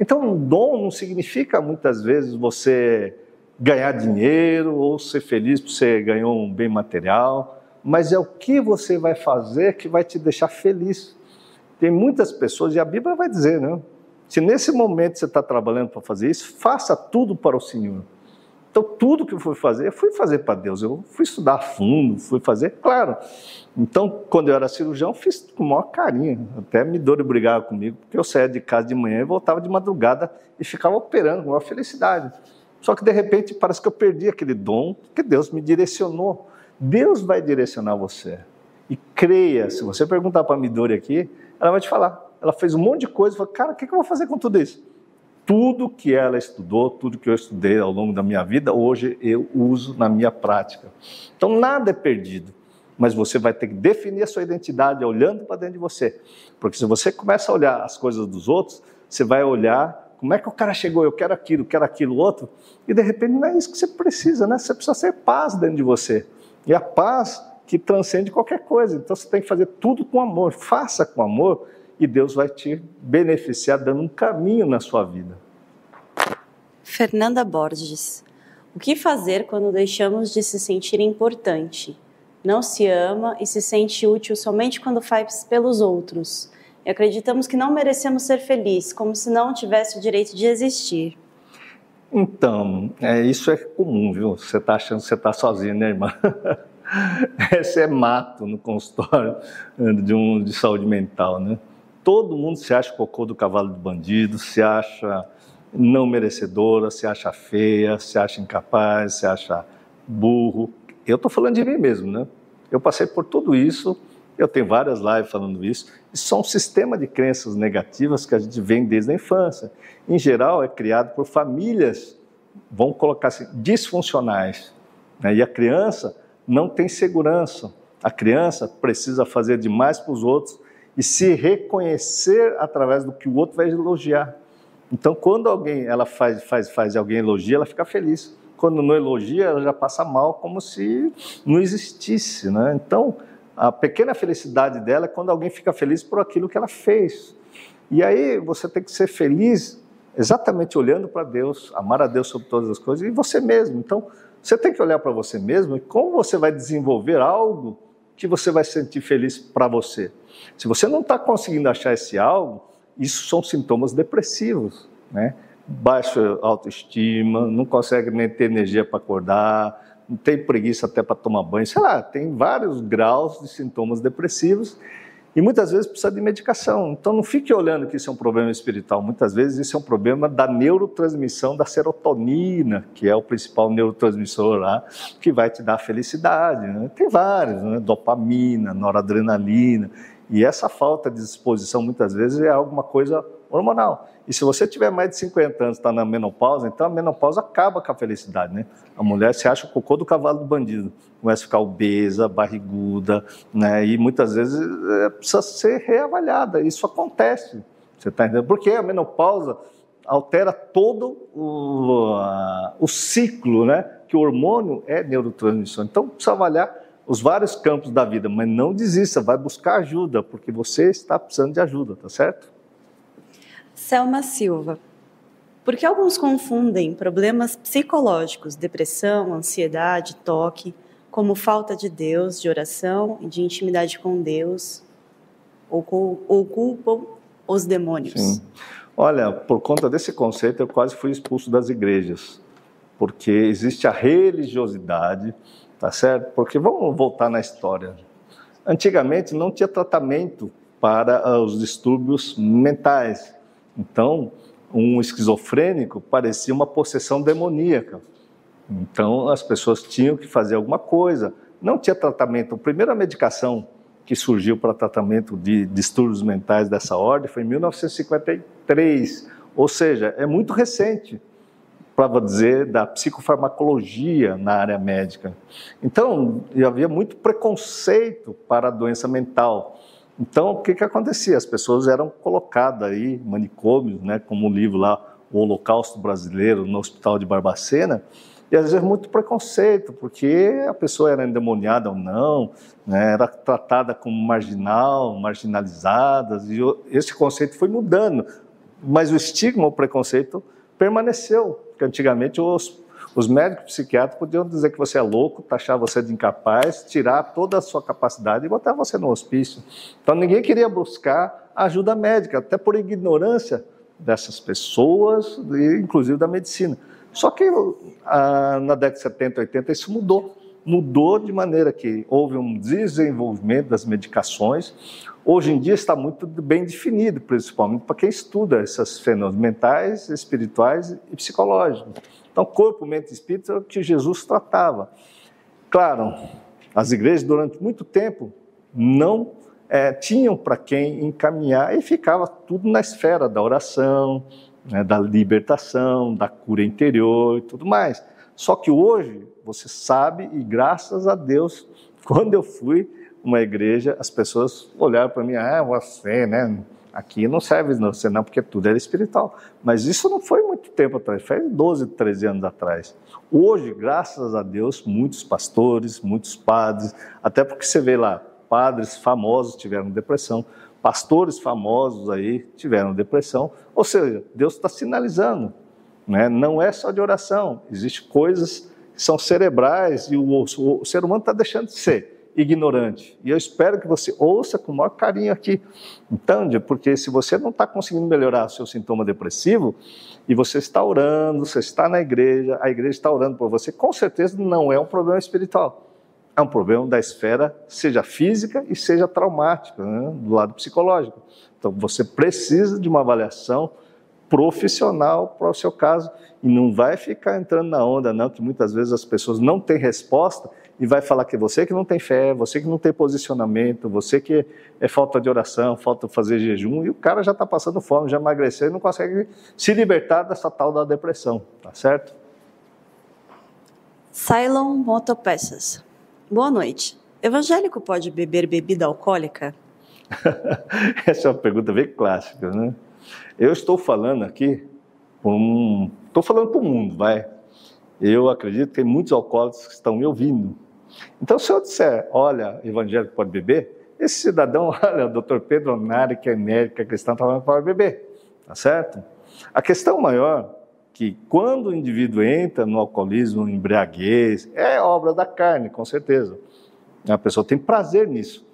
Então, um dom não significa, muitas vezes, você ganhar dinheiro ou ser feliz porque você ganhou um bem material, mas é o que você vai fazer que vai te deixar feliz. Tem muitas pessoas, e a Bíblia vai dizer, né? Se nesse momento você está trabalhando para fazer isso, faça tudo para o Senhor. Então, tudo que eu fui fazer, eu fui fazer para Deus. Eu fui estudar a fundo, fui fazer, claro. Então, quando eu era cirurgião, fiz com o maior carinho. Até me dor brigava comigo, porque eu saía de casa de manhã e voltava de madrugada e ficava operando com maior felicidade. Só que, de repente, parece que eu perdi aquele dom, que Deus me direcionou. Deus vai direcionar você. E creia, se você perguntar para a Midori aqui, ela vai te falar. Ela fez um monte de coisa, falou, cara, o que eu vou fazer com tudo isso? Tudo que ela estudou, tudo que eu estudei ao longo da minha vida, hoje eu uso na minha prática. Então nada é perdido, mas você vai ter que definir a sua identidade olhando para dentro de você. Porque se você começa a olhar as coisas dos outros, você vai olhar como é que o cara chegou, eu quero aquilo, quero aquilo outro, e de repente não é isso que você precisa, né? Você precisa ter paz dentro de você. E a paz que transcende qualquer coisa. Então você tem que fazer tudo com amor. Faça com amor e Deus vai te beneficiar dando um caminho na sua vida. Fernanda Borges. O que fazer quando deixamos de se sentir importante? Não se ama e se sente útil somente quando faz pelos outros. E acreditamos que não merecemos ser felizes, como se não tivesse o direito de existir. Então, é, isso é comum, viu? Você está achando que você está sozinho, né, irmã? Esse é mato no consultório de, um, de saúde mental, né? Todo mundo se acha cocô do cavalo do bandido, se acha não merecedora, se acha feia, se acha incapaz, se acha burro. Eu estou falando de mim mesmo, né? Eu passei por tudo isso, eu tenho várias lives falando isso. Isso é um sistema de crenças negativas que a gente vem desde a infância. Em geral, é criado por famílias, vamos colocar assim, disfuncionais. Né? E a criança não tem segurança. A criança precisa fazer demais para os outros e se reconhecer através do que o outro vai elogiar. Então, quando alguém ela faz faz faz alguém elogia, ela fica feliz. Quando não elogia, ela já passa mal, como se não existisse, né? Então, a pequena felicidade dela é quando alguém fica feliz por aquilo que ela fez. E aí você tem que ser feliz exatamente olhando para Deus, amar a Deus sobre todas as coisas e você mesmo. Então, você tem que olhar para você mesmo e como você vai desenvolver algo que você vai sentir feliz para você. Se você não está conseguindo achar esse algo, isso são sintomas depressivos, né? Baixa autoestima, não consegue nem ter energia para acordar, não tem preguiça até para tomar banho, sei lá, tem vários graus de sintomas depressivos e muitas vezes precisa de medicação. Então não fique olhando que isso é um problema espiritual, muitas vezes isso é um problema da neurotransmissão da serotonina, que é o principal neurotransmissor lá, que vai te dar felicidade. Né? Tem vários, né? dopamina, noradrenalina. E essa falta de disposição, muitas vezes, é alguma coisa hormonal. E se você tiver mais de 50 anos, está na menopausa, então a menopausa acaba com a felicidade, né? A mulher se acha o cocô do cavalo do bandido, começa a ficar obesa, barriguda, né? E muitas vezes é, precisa ser reavaliada. Isso acontece, você está entendendo? Porque a menopausa altera todo o, o ciclo, né? Que o hormônio é neurotransmissor. Então precisa avaliar os vários campos da vida, mas não desista, vai buscar ajuda, porque você está precisando de ajuda, tá certo? Selma Silva. Por que alguns confundem problemas psicológicos, depressão, ansiedade, toque, como falta de Deus, de oração e de intimidade com Deus, ou, culpam os demônios? Sim. Olha, por conta desse conceito, eu quase fui expulso das igrejas, porque existe a religiosidade, tá certo? Porque vamos voltar na história. Antigamente não tinha tratamento para ah, os distúrbios mentais. Então, um esquizofrênico parecia uma possessão demoníaca. Então, as pessoas tinham que fazer alguma coisa. Não tinha tratamento. A primeira medicação que surgiu para tratamento de distúrbios mentais dessa ordem foi em 1953. Ou seja, é muito recente para dizer, da psicofarmacologia na área médica. Então, havia muito preconceito para a doença mental. Então, o que, que acontecia? As pessoas eram colocadas aí, manicômios, né, como o livro lá, O Holocausto Brasileiro, no Hospital de Barbacena, e às vezes muito preconceito, porque a pessoa era endemoniada ou não, né, era tratada como marginal, marginalizada, e esse conceito foi mudando. Mas o estigma, o preconceito, permaneceu. Porque antigamente os, os médicos psiquiatras podiam dizer que você é louco, taxar você de incapaz, tirar toda a sua capacidade e botar você no hospício. Então ninguém queria buscar ajuda médica, até por ignorância dessas pessoas, inclusive da medicina. Só que ah, na década de 70, 80 isso mudou. Mudou de maneira que houve um desenvolvimento das medicações, hoje em dia está muito bem definido, principalmente para quem estuda esses fenômenos mentais, espirituais e psicológicos. Então, corpo, mente e espírito é o que Jesus tratava. Claro, as igrejas durante muito tempo não é, tinham para quem encaminhar e ficava tudo na esfera da oração, né, da libertação, da cura interior e tudo mais. Só que hoje, você sabe, e graças a Deus, quando eu fui uma igreja, as pessoas olharam para mim, ah, você, né? Aqui não serve você não, porque tudo era espiritual. Mas isso não foi muito tempo atrás, foi 12, 13 anos atrás. Hoje, graças a Deus, muitos pastores, muitos padres, até porque você vê lá, padres famosos tiveram depressão, pastores famosos aí tiveram depressão. Ou seja, Deus está sinalizando, né? não é só de oração, existem coisas que são cerebrais e o, o, o ser humano está deixando de ser ignorante. E eu espero que você ouça com o maior carinho aqui. Então, porque se você não está conseguindo melhorar seu sintoma depressivo, e você está orando, você está na igreja, a igreja está orando por você, com certeza não é um problema espiritual. É um problema da esfera, seja física e seja traumática, né, do lado psicológico. Então, você precisa de uma avaliação profissional para o seu caso e não vai ficar entrando na onda, não, que muitas vezes as pessoas não têm resposta e vai falar que é você que não tem fé, você que não tem posicionamento, você que é falta de oração, falta fazer jejum, e o cara já está passando fome, já emagreceu e não consegue se libertar dessa tal da depressão, tá certo? Cylon Motopeças. Boa noite. Evangélico pode beber bebida alcoólica? Essa é uma pergunta bem clássica, né? Eu estou falando aqui, estou falando para o mundo, vai. Eu acredito que tem muitos alcoólicos que estão me ouvindo, então, se eu disser, olha, evangélico pode beber, esse cidadão, olha, o doutor Pedro Nari, que é médico, que é cristão, está falando que pode beber, tá certo? A questão maior que quando o indivíduo entra no alcoolismo, no embriaguez, é obra da carne, com certeza. A pessoa tem prazer nisso.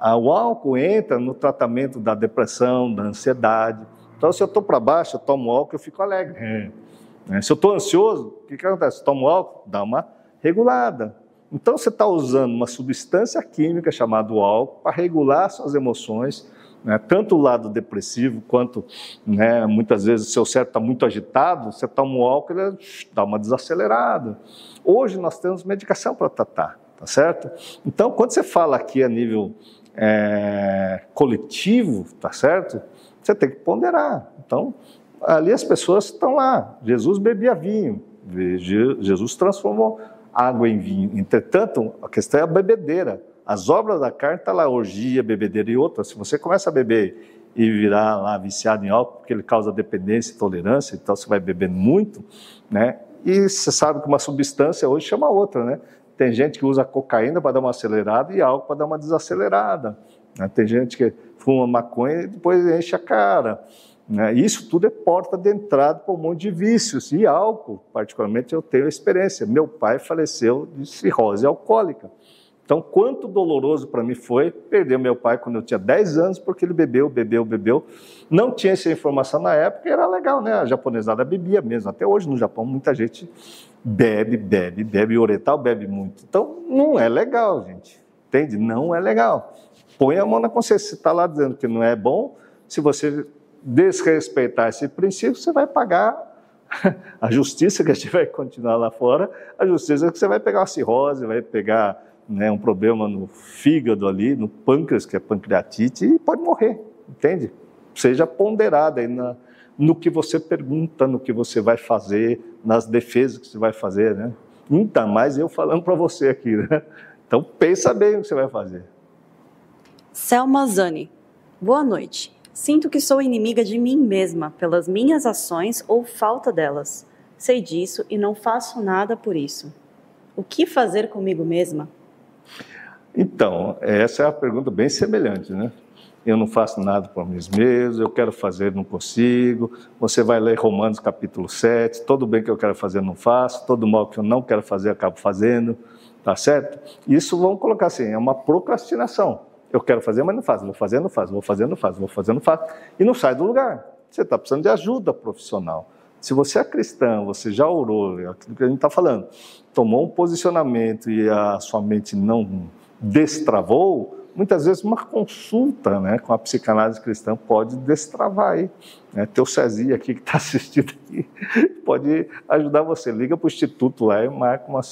O álcool entra no tratamento da depressão, da ansiedade. Então, se eu estou para baixo, eu tomo álcool, eu fico alegre. É. Se eu estou ansioso, o que, que acontece? Eu tomo álcool, dá uma regulada. Então você está usando uma substância química chamada álcool para regular suas emoções, né? tanto o lado depressivo quanto né, muitas vezes o seu cérebro está muito agitado, você toma o álcool e dá uma desacelerada. Hoje nós temos medicação para tratar, tá certo? Então quando você fala aqui a nível é, coletivo, tá certo? Você tem que ponderar. Então ali as pessoas estão lá. Jesus bebia vinho, Jesus transformou água em vinho. Entretanto, a questão é a bebedeira. As obras da carne estão tá lá, orgia, bebedeira e outras. Se você começa a beber e virar lá viciado em álcool, porque ele causa dependência e tolerância, então você vai bebendo muito, né? E você sabe que uma substância hoje chama outra, né? Tem gente que usa cocaína para dar uma acelerada e álcool para dar uma desacelerada. Né? Tem gente que fuma maconha e depois enche a cara. Né? Isso tudo é porta de entrada para um monte de vícios. E álcool, particularmente, eu tenho experiência. Meu pai faleceu de cirrose alcoólica. Então, quanto doloroso para mim foi perder meu pai quando eu tinha 10 anos, porque ele bebeu, bebeu, bebeu. Não tinha essa informação na época e era legal, né? A japonesada bebia mesmo. Até hoje no Japão, muita gente bebe, bebe, bebe. O oriental bebe muito. Então, não é legal, gente. Entende? Não é legal. Põe a mão na consciência. Se está lá dizendo que não é bom, se você desrespeitar esse princípio, você vai pagar a justiça que a gente vai continuar lá fora, a justiça que você vai pegar uma cirrose, vai pegar né, um problema no fígado ali, no pâncreas, que é pancreatite, e pode morrer, entende? Seja ponderado aí na, no que você pergunta, no que você vai fazer, nas defesas que você vai fazer, né? Ainda mais eu falando para você aqui, né? Então pensa bem o que você vai fazer. Selma Zani, boa noite. Sinto que sou inimiga de mim mesma pelas minhas ações ou falta delas. Sei disso e não faço nada por isso. O que fazer comigo mesma? Então, essa é a pergunta bem semelhante, né? Eu não faço nada por mim mesmo, eu quero fazer, não consigo. Você vai ler Romanos capítulo 7, todo bem que eu quero fazer, não faço, todo mal que eu não quero fazer, acabo fazendo, tá certo? Isso vamos colocar assim, é uma procrastinação. Eu quero fazer, mas não faço. Vou fazer, não faço. Vou fazer, não faço. Vou fazer, não faço. E não sai do lugar. Você está precisando de ajuda profissional. Se você é cristão, você já orou, é aquilo que a gente está falando, tomou um posicionamento e a sua mente não destravou, muitas vezes uma consulta né, com a psicanálise cristã pode destravar aí. Né? Teu Cezinha aqui que está assistindo aqui pode ajudar você. Liga para o Instituto lá e marca uma,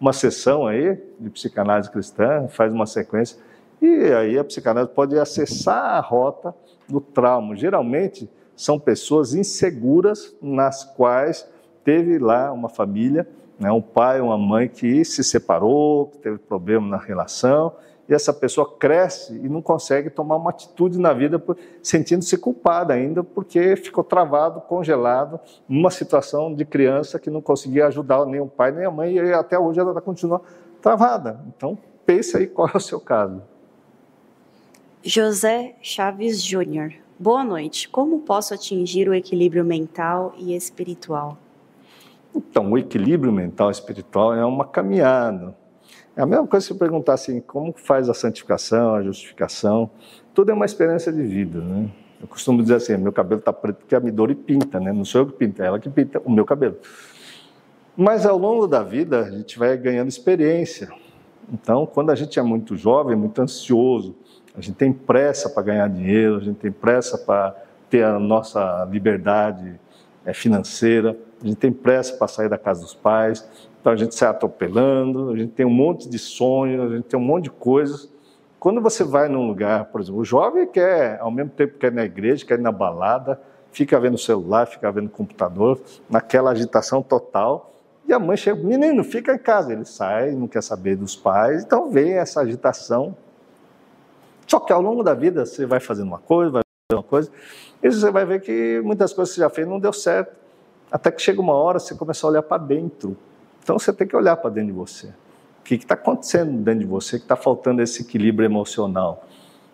uma sessão aí de psicanálise cristã, faz uma sequência e aí a psicanálise pode acessar a rota do trauma. Geralmente são pessoas inseguras nas quais teve lá uma família, né, um pai, uma mãe que se separou, que teve problema na relação e essa pessoa cresce e não consegue tomar uma atitude na vida sentindo-se culpada ainda porque ficou travado, congelado, numa situação de criança que não conseguia ajudar nem o pai nem a mãe e até hoje ela continua travada. Então, pense aí qual é o seu caso. José Chaves Júnior. Boa noite. Como posso atingir o equilíbrio mental e espiritual? Então, o equilíbrio mental e espiritual é uma caminhada. É a mesma coisa se perguntar assim, como faz a santificação, a justificação. Tudo é uma experiência de vida, né? Eu costumo dizer assim, meu cabelo está preto porque a Midori pinta, né? Não sou eu que pinto, é ela que pinta o meu cabelo. Mas ao longo da vida, a gente vai ganhando experiência. Então, quando a gente é muito jovem, muito ansioso, a gente tem pressa para ganhar dinheiro, a gente tem pressa para ter a nossa liberdade é, financeira, a gente tem pressa para sair da casa dos pais, então a gente sai atropelando, a gente tem um monte de sonhos, a gente tem um monte de coisas. Quando você vai num lugar, por exemplo, o jovem quer, ao mesmo tempo quer ir na igreja, quer ir na balada, fica vendo o celular, fica vendo o computador, naquela agitação total, e a mãe chega, menino, fica em casa. Ele sai, não quer saber dos pais, então vem essa agitação. Só que ao longo da vida você vai fazendo uma coisa, vai fazendo uma coisa, e você vai ver que muitas coisas que você já fez não deu certo. Até que chega uma hora você começa a olhar para dentro. Então você tem que olhar para dentro de você. O que está acontecendo dentro de você que está faltando esse equilíbrio emocional?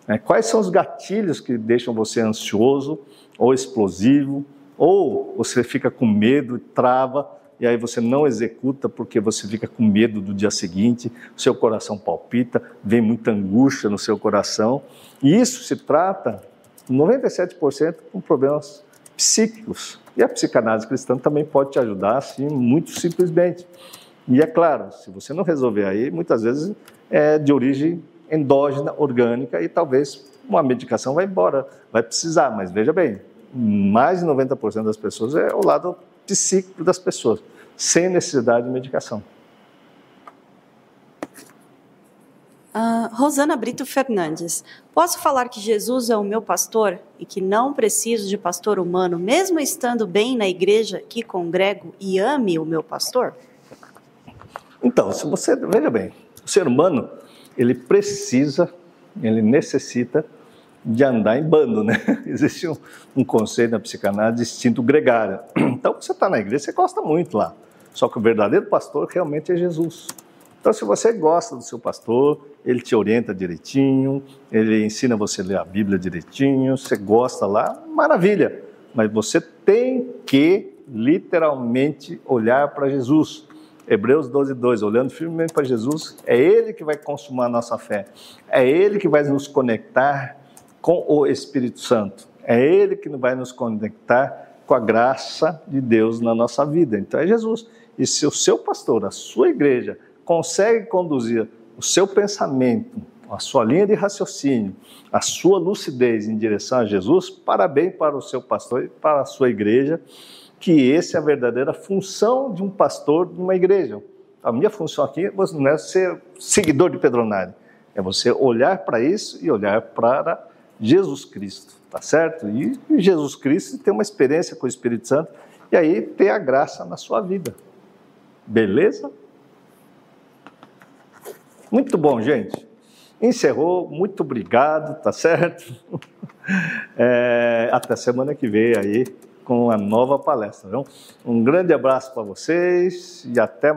É, quais são os gatilhos que deixam você ansioso ou explosivo? Ou você fica com medo, trava, e aí você não executa porque você fica com medo do dia seguinte, seu coração palpita, vem muita angústia no seu coração. E isso se trata, 97%, com problemas psíquicos. E a psicanálise cristã também pode te ajudar, assim, muito simplesmente. E é claro, se você não resolver aí, muitas vezes é de origem endógena, orgânica, e talvez uma medicação vai embora, vai precisar. Mas veja bem, mais de 90% das pessoas é o lado psíquico das pessoas, sem necessidade de medicação. Uh, Rosana Brito Fernandes. Posso falar que Jesus é o meu pastor e que não preciso de pastor humano, mesmo estando bem na igreja que congrego e ame o meu pastor? Então, se você veja bem, o ser humano ele precisa, ele necessita de andar em bando, né? Existe um, um conceito na psicanálise de instinto gregário. Então, você está na igreja, você gosta muito lá. Só que o verdadeiro pastor realmente é Jesus. Então, se você gosta do seu pastor, ele te orienta direitinho, ele ensina você a ler a Bíblia direitinho, você gosta lá, maravilha. Mas você tem que literalmente olhar para Jesus. Hebreus 12, 2, olhando firmemente para Jesus, é Ele que vai consumar a nossa fé, é Ele que vai nos conectar com o Espírito Santo, é Ele que vai nos conectar com a graça de Deus na nossa vida. Então é Jesus. E se o seu pastor, a sua igreja, consegue conduzir o seu pensamento, a sua linha de raciocínio, a sua lucidez em direção a Jesus, parabéns para o seu pastor e para a sua igreja, que essa é a verdadeira função de um pastor de uma igreja. A minha função aqui não é ser seguidor de Pedronari, é você olhar para isso e olhar para Jesus Cristo, tá certo? E Jesus Cristo tem uma experiência com o Espírito Santo e aí ter a graça na sua vida. Beleza? Muito bom, gente. Encerrou, muito obrigado, tá certo? É, até semana que vem aí com a nova palestra. Viu? Um grande abraço para vocês e até